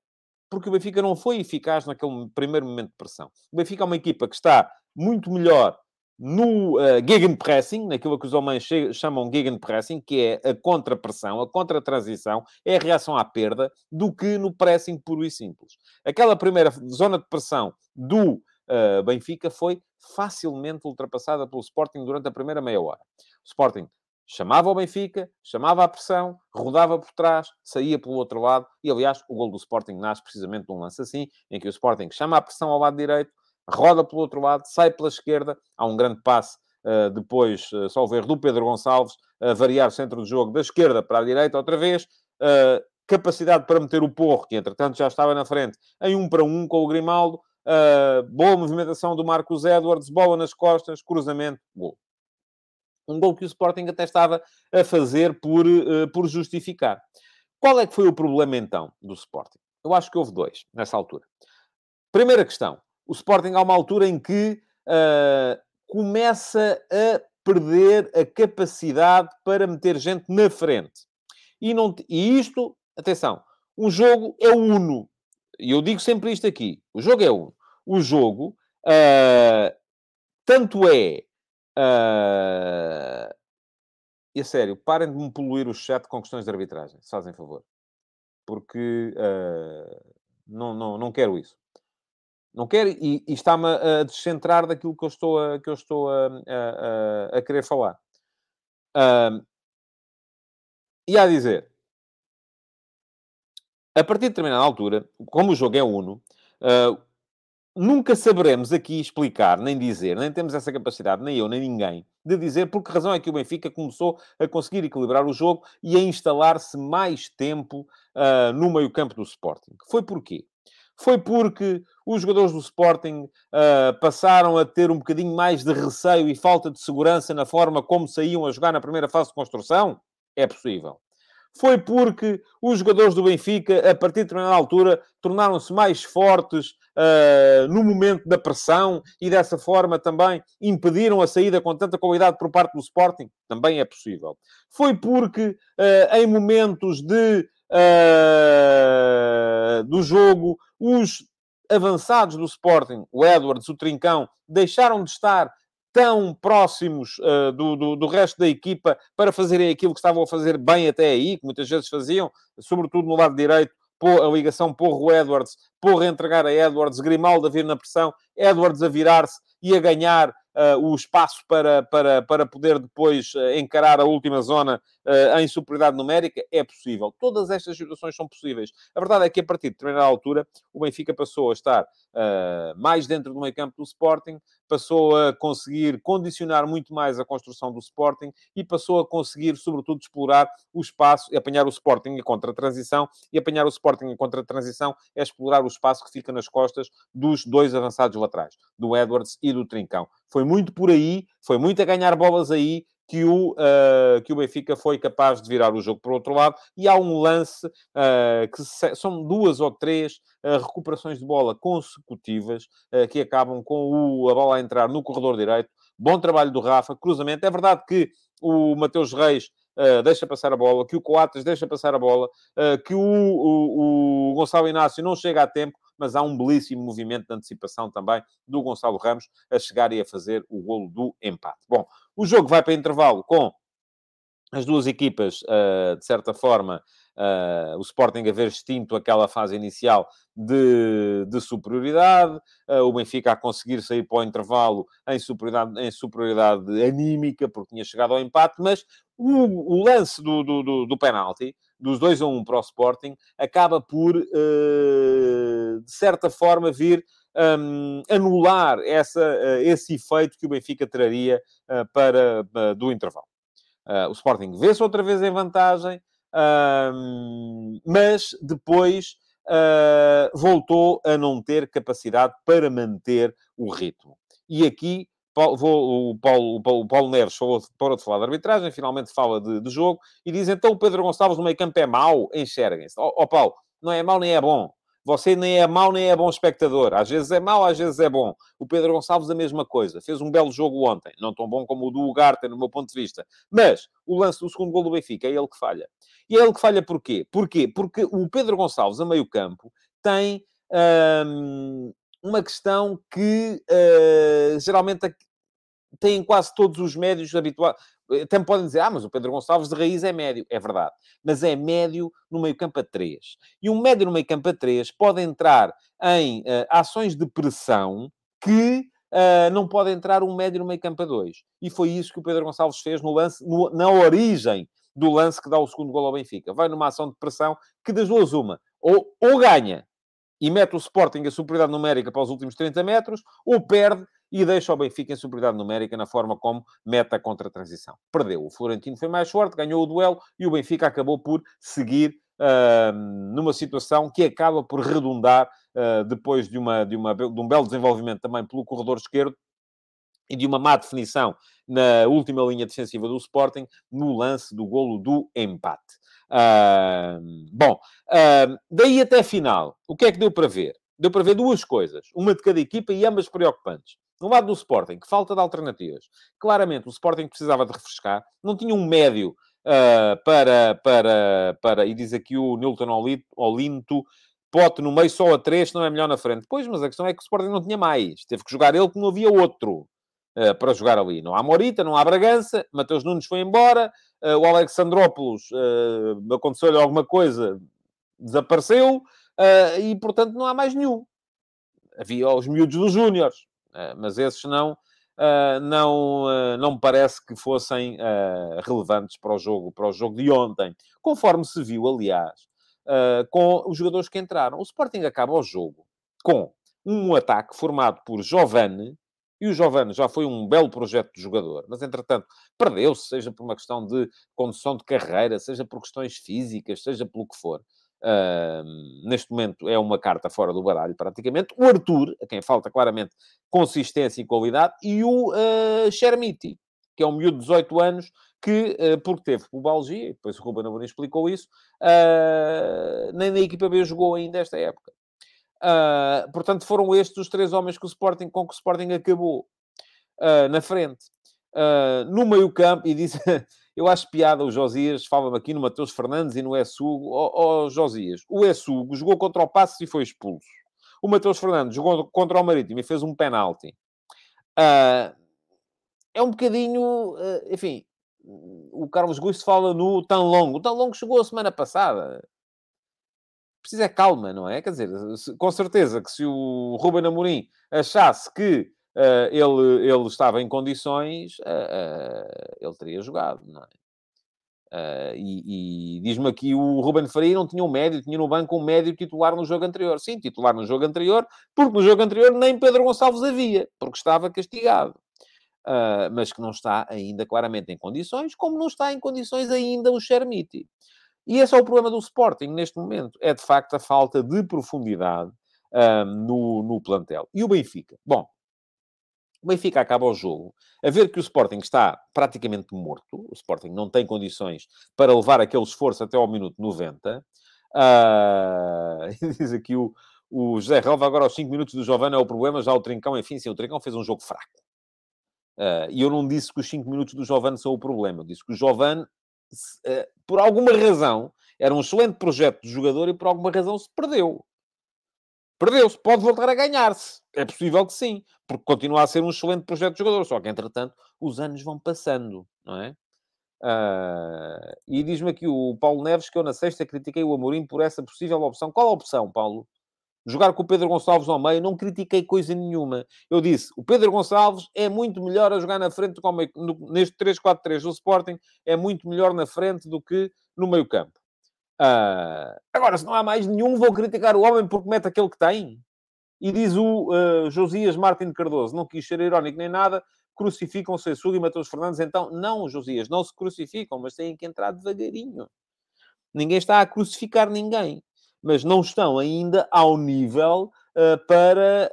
porque o Benfica não foi eficaz naquele primeiro momento de pressão. O Benfica é uma equipa que está muito melhor no uh, gegenpressing, naquilo que os homens chamam gegenpressing, que é a contra-pressão, a contra-transição, é a reação à perda, do que no pressing puro e simples. Aquela primeira zona de pressão do uh, Benfica foi facilmente ultrapassada pelo Sporting durante a primeira meia hora. O Sporting chamava o Benfica, chamava a pressão, rodava por trás, saía pelo outro lado, e aliás, o gol do Sporting nasce precisamente de um lance assim, em que o Sporting chama a pressão ao lado direito, roda pelo outro lado, sai pela esquerda, há um grande passe uh, depois, uh, só ver, do Pedro Gonçalves, a uh, variar o centro do jogo da esquerda para a direita outra vez, uh, capacidade para meter o Porro, que entretanto já estava na frente, em um para um com o Grimaldo, boa movimentação do Marcos Edwards, bola nas costas, cruzamento, gol. Um gol que o Sporting até estava a fazer por, uh, por justificar. Qual é que foi o problema, então, do Sporting? Eu acho que houve dois, nessa altura. Primeira questão. O Sporting há uma altura em que uh, começa a perder a capacidade para meter gente na frente. E, não, e isto, atenção, um jogo é uno. E eu digo sempre isto aqui. O jogo é uno. O jogo, uh, tanto é Uh... E a sério, parem de me poluir o chat com questões de arbitragem, se fazem favor. Porque uh... não, não, não quero isso. Não quero e, e está-me a descentrar daquilo que eu estou a, que eu estou a, a, a querer falar. Uh... E a dizer, a partir de determinada altura, como o jogo é uno, nunca saberemos aqui explicar, nem dizer, nem temos essa capacidade, nem eu, nem ninguém, de dizer por que razão é que o Benfica começou a conseguir equilibrar o jogo e a instalar-se mais tempo uh, no meio-campo do Sporting. Foi porquê? Foi porque os jogadores do Sporting uh, passaram a ter um bocadinho mais de receio e falta de segurança na forma como saíam a jogar na primeira fase de construção? É possível foi porque os jogadores do Benfica, a partir de determinada altura, tornaram-se mais fortes uh, no momento da pressão e dessa forma também impediram a saída com tanta qualidade por parte do Sporting? Também é possível. Foi porque uh, em momentos de, uh, do jogo, os avançados do Sporting, o Edwards, o Trincão, deixaram de estar tão próximos uh, do, do, do, resto da equipa para fazerem aquilo que estavam a fazer bem até aí, que muitas vezes faziam, sobretudo no lado direito, a ligação Porro-Edwards, Porro a entregar a Edwards, Grimaldo a vir na pressão, Edwards a virar-se e a ganhar o espaço para, para, para poder depois uh, encarar a última zona uh, em superioridade numérica, é possível. Todas estas situações são possíveis. A verdade é que, a partir de determinada altura, o Benfica passou a estar mais dentro do meio campo do Sporting, passou a conseguir condicionar muito mais a construção do Sporting e passou a conseguir, sobretudo, explorar o espaço, e apanhar o Sporting em contra-transição, e apanhar o Sporting em contra-transição é explorar o espaço que fica nas costas dos dois avançados laterais, do Edwards e do Trincão. Foi muito por aí, foi muito a ganhar bolas aí, que o, uh, que o Benfica foi capaz de virar o jogo para o outro lado. E há um lance uh, que se, são duas ou três uh, recuperações de bola consecutivas que acabam com o, a bola a entrar no corredor direito. Bom trabalho do Rafa, cruzamento. É verdade que o Mateus Reis Uh, deixa passar a bola, que o Coates deixa passar a bola, uh, que o, o, o, Gonçalo Inácio não chega a tempo, mas há um belíssimo movimento de antecipação também do Gonçalo Ramos a chegar e a fazer o golo do empate. Bom, o jogo vai para intervalo com as duas equipas, uh, de certa forma, uh, o Sporting a ver extinto aquela fase inicial de, de superioridade, uh, o Benfica a conseguir sair para o intervalo em superioridade, em superioridade anímica, porque tinha chegado ao empate, mas o, o lance do, do, do, do penalti, dos 2 a 1 um para o Sporting, acaba por, de certa forma, vir um, anular essa, uh, esse efeito que o Benfica traria uh, para, uh, do intervalo. o Sporting vê-se outra vez em vantagem, mas depois voltou a não ter capacidade para manter o ritmo. E aqui vou, o, Paulo, o, Paulo, Neves falou, para de falar de arbitragem, finalmente fala de, de, jogo, e diz então o Pedro Gonçalves no meio campo é mau, enxerguem-se. Ó oh, oh, Paulo, não é mau nem é bom. Você nem é mau nem é bom espectador. Às vezes é mau, às vezes é bom. O Pedro Gonçalves, a mesma coisa. Fez um belo jogo ontem. Não tão bom como o do Ugarte, no meu ponto de vista. Mas o lance do segundo gol do Benfica é ele que falha. E é ele que falha porquê? Porquê? Porque o Pedro Gonçalves, a meio campo, tem hum, uma questão que uh, geralmente tem quase todos os médios habituais. Me podem dizer, ah, mas o Pedro Gonçalves de raiz é médio. É verdade. Mas é médio no meio campo a 3. E um médio no meio campo a 3 pode entrar em uh, ações de pressão que uh, não pode entrar um médio no meio campo a 2. E foi isso que o Pedro Gonçalves fez no lance, no, na origem do lance que dá o segundo gol ao Benfica. Vai numa ação de pressão que das duas uma. Ou, ou ganha e mete o Sporting a superioridade numérica para os últimos 30 metros, ou perde e deixa o Benfica em superioridade numérica na forma como mete a contra-transição. Perdeu. O Florentino foi mais forte, ganhou o duelo e o Benfica acabou por seguir uh, numa situação que acaba por redundar uh, depois de, uma, de, uma, de um belo desenvolvimento também pelo corredor esquerdo e de uma má definição na última linha defensiva do Sporting no lance do golo do empate. Uh, bom, uh, daí até a final, o que é que deu para ver? Deu para ver duas coisas, uma de cada equipa e ambas preocupantes. No lado do Sporting, que falta de alternativas. Claramente, o Sporting precisava de refrescar. Não tinha um médio uh, para, para, para... E diz aqui o Nilton Olinto, pote no meio só a três, não é melhor na frente. Pois, mas a questão é que o Sporting não tinha mais. Teve que jogar ele, que não havia outro uh, para jogar ali. Não há Morita, não há Bragança. Mateus Nunes foi embora. Uh, o Alexandrópolis, uh, aconteceu-lhe alguma coisa, desapareceu. e, portanto, não há mais nenhum. Havia os miúdos dos Júniores mas esses não, Uh, não, uh, não me parece que fossem relevantes para o jogo, para o jogo de ontem. Conforme se viu, aliás, com os jogadores que entraram. O Sporting acaba o jogo com um ataque formado por Giovane, e o Giovane já foi um belo projeto de jogador, mas entretanto perdeu-se, seja por uma questão de condução de carreira, seja por questões físicas, seja pelo que for. Uh, neste momento é uma carta fora do baralho, praticamente. O Arthur, a quem falta claramente consistência e qualidade, e o uh, Chermiti, que é um miúdo de 18 anos, que, uh, porque teve pubalgia, depois o Ruben Amorim explicou isso, uh, nem na equipa B jogou ainda esta época. Portanto, foram estes os três homens que o Sporting, com que o Sporting acabou na frente. no meio campo, e disse... Eu acho piada o Josias, fala-me aqui no Matheus Fernandes e no Essugo. Ó oh, oh, Josias, o Essugo jogou contra o Passos e foi expulso. O Matheus Fernandes jogou contra o Marítimo e fez um penalti. Uh, é um bocadinho... Uh, enfim, o Carlos Gusto fala no tão longo. O tão longo chegou a semana passada. Precisa é calma, não é? Quer dizer, com certeza que se o Ruben Amorim achasse que uh, ele, ele estava em condições, uh, ele teria jogado, é? e, e diz-me aqui o Ruben Faria não tinha um médio, tinha no banco um médio titular no jogo anterior. Sim, titular no jogo anterior, porque no jogo anterior nem Pedro Gonçalves havia, porque estava castigado. Uh, mas que não está ainda claramente em condições, como não está em condições ainda o Chermiti. E esse é o problema do Sporting neste momento. É de facto a falta de profundidade no, no plantel. E o Benfica? Bom, O Benfica acaba o jogo a ver que o Sporting está praticamente morto. O Sporting não tem condições para levar aquele esforço até ao minuto 90. Uh, diz aqui o, o José Relva, agora aos 5 minutos do Giovanni é o problema, já o Trincão, enfim, sim, o Trincão fez um jogo fraco. Uh, e eu não disse que os 5 minutos do Giovanni são o problema. Eu disse que o Giovanni, uh, por alguma razão, era um excelente projeto de jogador e por alguma razão se perdeu. Perdeu-se, pode voltar a ganhar-se. É possível que sim, porque continua a ser um excelente projeto de jogador, só que, entretanto, os anos vão passando, não é? Uh, e diz-me aqui o Paulo Neves que eu na sexta critiquei o Amorim por essa possível opção. Qual a opção, Paulo? Jogar com o Pedro Gonçalves ao meio, não critiquei coisa nenhuma. Eu disse, o Pedro Gonçalves é muito melhor a jogar na frente, como neste 3-4-3 do Sporting, é muito melhor na frente do que no meio campo. Uh, agora, se não há mais nenhum, vou criticar o homem porque mete aquele que tem. E diz o uh, Josias Martin Cardoso, não quis ser irónico nem nada, crucificam-se Sul e Matheus Fernandes. Então, não, Josias, não se crucificam, mas têm que entrar devagarinho. Ninguém está a crucificar ninguém mas não estão ainda ao nível uh, para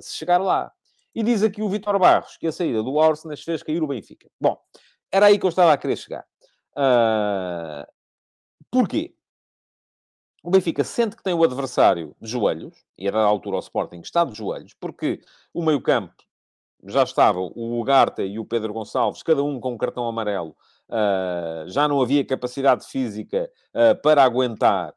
se chegar lá. E diz aqui o Vitor Barros que a saída do Arsenal fez cair o Benfica. Bom, era aí que eu estava a querer chegar. Porquê? O Benfica sente que tem o adversário de joelhos, e a dada altura o Sporting está de joelhos, porque o meio-campo já estavam o Ugarte e o Pedro Gonçalves, cada um com um cartão amarelo, uh, já não havia capacidade física uh, para aguentar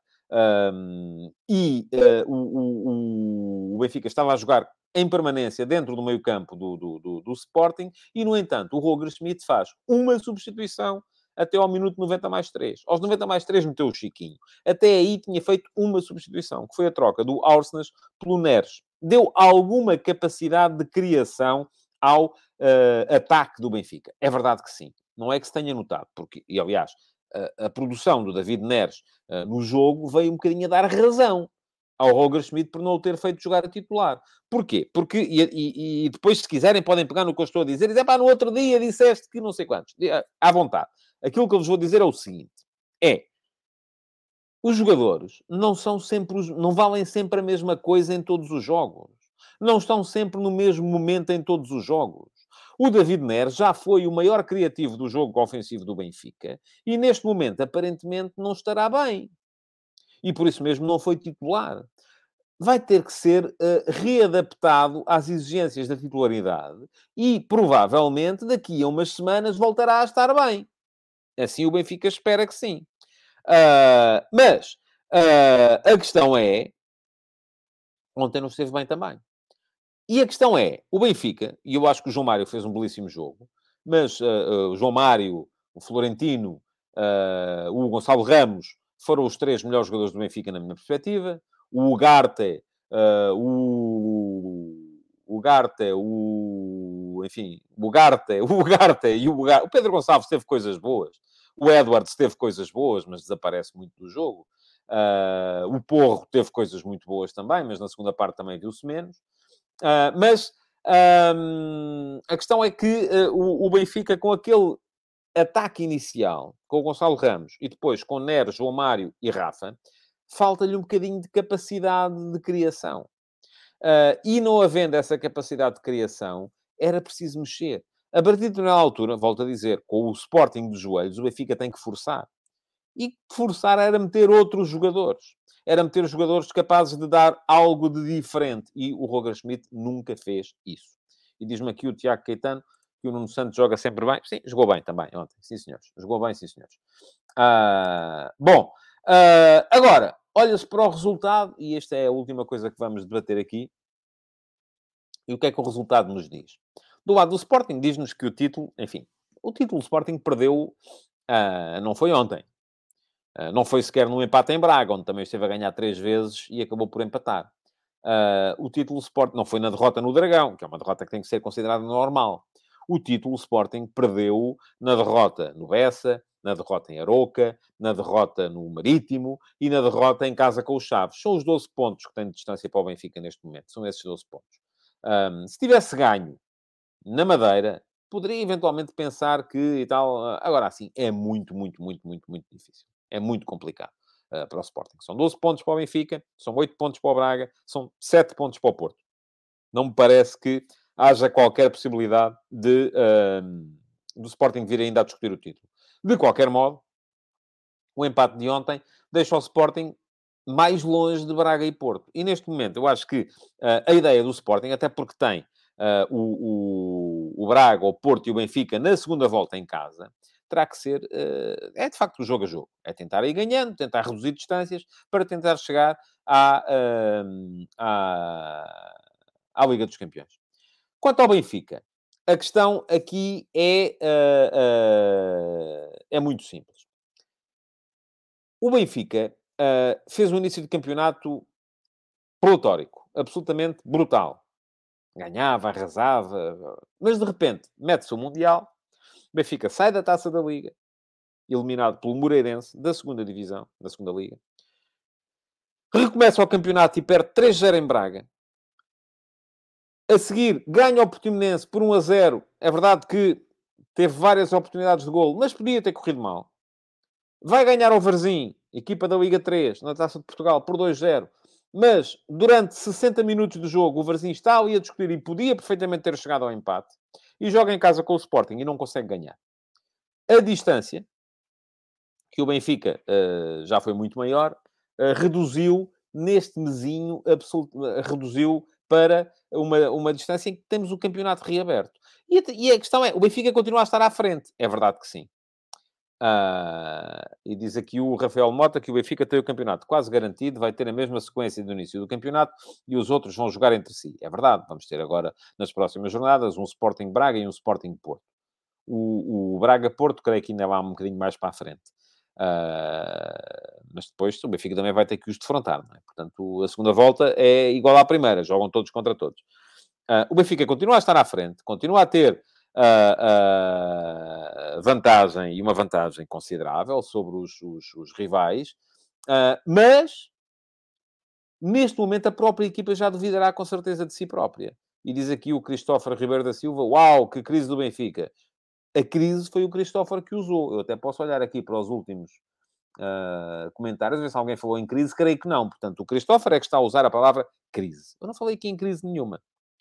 um, e uh, o, o, o, Benfica estava a jogar em permanência dentro do meio-campo do, do, do, do, Sporting, e, no entanto, o Roger Schmidt faz uma substituição até ao minuto 90 mais 3. Aos 90 mais 3 meteu o Chiquinho. Até aí tinha feito uma substituição, que foi a troca do Arsenas pelo Neres. Deu alguma capacidade de criação ao uh, ataque do Benfica. É verdade que sim. Não é que se tenha notado, porque, e aliás, a, a produção do David Neres uh, no jogo veio um bocadinho a dar razão ao Roger Schmidt por não o ter feito jogar a titular. Porquê? Porque, e, e, e, depois, se quiserem, podem pegar no que eu estou a dizer e dizer, pá, no outro dia disseste que não sei quantos. À vontade. Aquilo que eu vos vou dizer é o seguinte: é. Os jogadores não são sempre, os, não valem sempre a mesma coisa em todos os jogos. Não estão sempre no mesmo momento em todos os jogos. O David Neres já foi o maior criativo do jogo ofensivo do Benfica e neste momento aparentemente não estará bem. E por isso mesmo não foi titular. Vai ter que ser uh, readaptado às exigências da titularidade e provavelmente daqui a umas semanas voltará a estar bem. Assim o Benfica espera que sim. Uh, mas uh, a questão é. Ontem não esteve bem também. E a questão é, o Benfica, e eu acho que o João Mário fez um belíssimo jogo, mas uh, o João Mário, o Florentino, o Gonçalo Ramos foram os três melhores jogadores do Benfica, na minha perspectiva. O Ugarte, o, o Ugarte, o... Enfim, o Ugarte, o Ugarte e o Ugarte. O Pedro Gonçalves teve coisas boas. O Edwards teve coisas boas, mas desaparece muito do jogo. o Porro teve coisas muito boas também, mas na segunda parte também viu-se menos. Uh, mas um, a questão é que uh, o, o, Benfica, com aquele ataque inicial, com o Gonçalo Ramos, e depois com Neres, João Mário e Rafa, falta-lhe um bocadinho de capacidade de criação. Uh, e não havendo essa capacidade de criação, era preciso mexer. A partir de determinada altura, volto a dizer, com o Sporting dos joelhos, o Benfica tem que forçar. E forçar era meter outros jogadores era meter jogadores capazes de dar algo de diferente. E o Roger Schmidt nunca fez isso. E diz-me aqui o Tiago Caetano que o Nuno Santos joga sempre bem. Sim, jogou bem também ontem. Sim, senhores. Jogou bem, sim, senhores. Uh, bom, uh, agora, olha-se para o resultado, e esta é a última coisa que vamos debater aqui. E o que é que o resultado nos diz? Do lado do Sporting, diz-nos que o título, enfim, o título do Sporting perdeu, uh, não foi ontem, não foi sequer num empate em Braga, onde também esteve a ganhar três vezes e acabou por empatar. O título Sporting não foi na derrota no Dragão, que é uma derrota que tem que ser considerada normal. O título Sporting perdeu na derrota no Bessa, na derrota em Aroca, na derrota no Marítimo e na derrota em casa com os Chaves. São os 12 pontos que tem de distância para o Benfica neste momento. São esses 12 pontos. Um, se tivesse ganho na Madeira, poderia eventualmente pensar que e tal. Ah, agora, assim, é muito, muito, muito, muito, muito difícil é muito complicado uh, para o Sporting. São 12 pontos para o Benfica, são 8 pontos para o Braga, são 7 pontos para o Porto. Não me parece que haja qualquer possibilidade de, uh, do Sporting vir ainda a discutir o título. De qualquer modo, o empate de ontem deixa o Sporting mais longe de Braga e Porto. E neste momento, eu acho que uh, a ideia do Sporting, até porque tem uh, o, o, o, Braga, o Porto e o Benfica na segunda volta em casa, terá que ser, uh, é de facto o jogo a jogo. É tentar ir ganhando, tentar reduzir distâncias para tentar chegar à, à, à Liga dos Campeões. Quanto ao Benfica, a questão aqui é, é muito simples. O Benfica uh, fez um início de campeonato pletórico, absolutamente brutal. Ganhava, arrasava, mas de repente mete-se o Mundial, Benfica sai da taça da Liga, eliminado pelo Moreirense da segunda divisão, da segunda Liga. Recomeça o campeonato e perde 3-0 em Braga. A seguir, ganha o Portimonense por 1 a 0. É verdade que teve várias oportunidades de golo, mas podia ter corrido mal. Vai ganhar o Varzim equipa da Liga 3, na Taça de Portugal, por 2-0. Mas, durante 60 minutos do jogo, o Varzim está ali a discutir e podia perfeitamente ter chegado ao empate. E joga em casa com o Sporting e não consegue ganhar. A distância, que o Benfica uh, já foi muito maior, uh, reduziu neste mesinho, absoluto, uh, reduziu para uma, uma distância em que temos o campeonato reaberto. E a, e a questão é, o Benfica continua a estar à frente. É verdade que sim. Uh, e diz aqui o Rafael Mota que o Benfica tem o campeonato quase garantido, vai ter a mesma sequência do início do campeonato e os outros vão jogar entre si. É verdade, vamos ter agora nas próximas jornadas um Sporting Braga e um Sporting Porto. O, o Braga-Porto, creio que ainda vai um bocadinho mais para a frente. Uh, mas depois o Benfica também vai ter que os defrontar. É? Portanto, a segunda volta é igual à primeira, jogam todos contra todos. Uh, o Benfica continua a estar à frente, continua a ter uh, vantagem, e uma vantagem considerável sobre os, os, os rivais, mas neste momento a própria equipa já duvidará com certeza de si própria. E diz aqui o Cristóforo Ribeiro da Silva: Uau, que crise do Benfica! A crise foi o Cristóforo que usou. Eu até posso olhar aqui para os últimos uh, comentários, ver se alguém falou em crise. Creio que não. Portanto, o Cristóforo é que está a usar a palavra crise. Eu não falei aqui em crise nenhuma.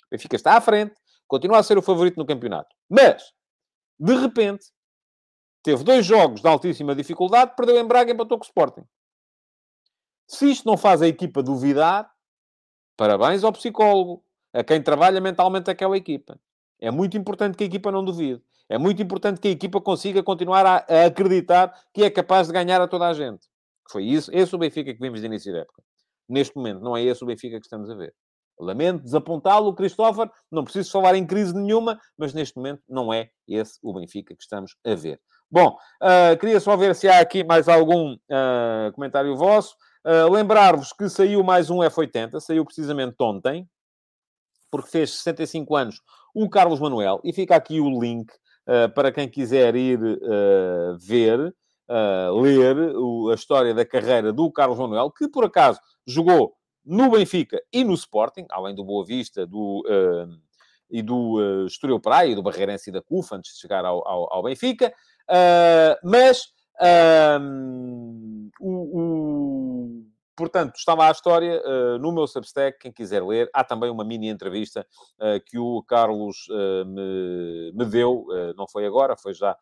O Benfica está à frente, continua a ser o favorito no campeonato. Mas, de repente, teve dois jogos de altíssima dificuldade, perdeu em Braga e empatou com o Sporting. Se isto não faz a equipa duvidar, parabéns ao psicólogo, a quem trabalha mentalmente aquela equipa. É muito importante que a equipa não duvide. É muito importante que a equipa consiga continuar a, a acreditar que é capaz de ganhar a toda a gente. Foi isso, esse o Benfica que vimos de início da época. Neste momento, não é esse o Benfica que estamos a ver. Lamento desapontá-lo, Christopher. Não preciso falar em crise nenhuma, mas neste momento não é esse o Benfica que estamos a ver. Bom, uh, queria só ver se há aqui mais algum uh, comentário vosso. Uh, Lembrar-vos que saiu mais um F80, saiu precisamente ontem, porque fez 65 anos o Carlos Manuel, e fica aqui o link para quem quiser ir ver, ler o, a história da carreira do Carlos Manuel, que por acaso jogou no Benfica e no Sporting, além do Boa Vista do, uh, e do uh, Estoril Praia e do Barreirense e da CUF, antes de chegar ao, ao, ao Benfica. Uh, mas, o, o, portanto, está lá a história uh, no meu Substack, quem quiser ler. Há também uma mini entrevista que o Carlos me, me, deu, não foi agora, foi já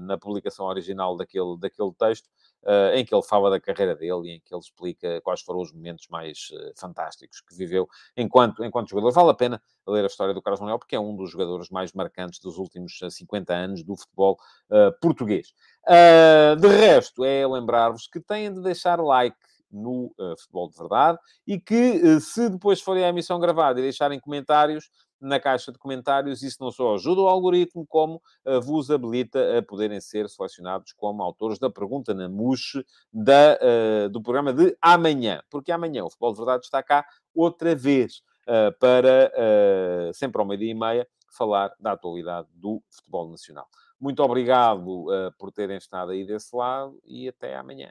na publicação original daquele, daquele texto, uh, em que ele fala da carreira dele e em que ele explica quais foram os momentos mais uh, fantásticos que viveu enquanto, enquanto jogador. Vale a pena ler a história do Carlos Manuel, porque é um dos jogadores mais marcantes dos últimos 50 eh, anos do futebol uh, português. de resto, é lembrar-vos que têm de deixar like no uh, Futebol de Verdade e que, uh, se depois forem a emissão gravada e deixarem comentários, na caixa de comentários. Isso não só ajuda o algoritmo, como uh, vos habilita a poderem ser selecionados como autores da pergunta na MUSH uh, do programa de amanhã. Porque amanhã o Futebol de Verdade está cá outra vez uh, para, sempre ao meio-dia e meia, falar da atualidade do futebol nacional. Muito obrigado por terem estado aí desse lado e até amanhã.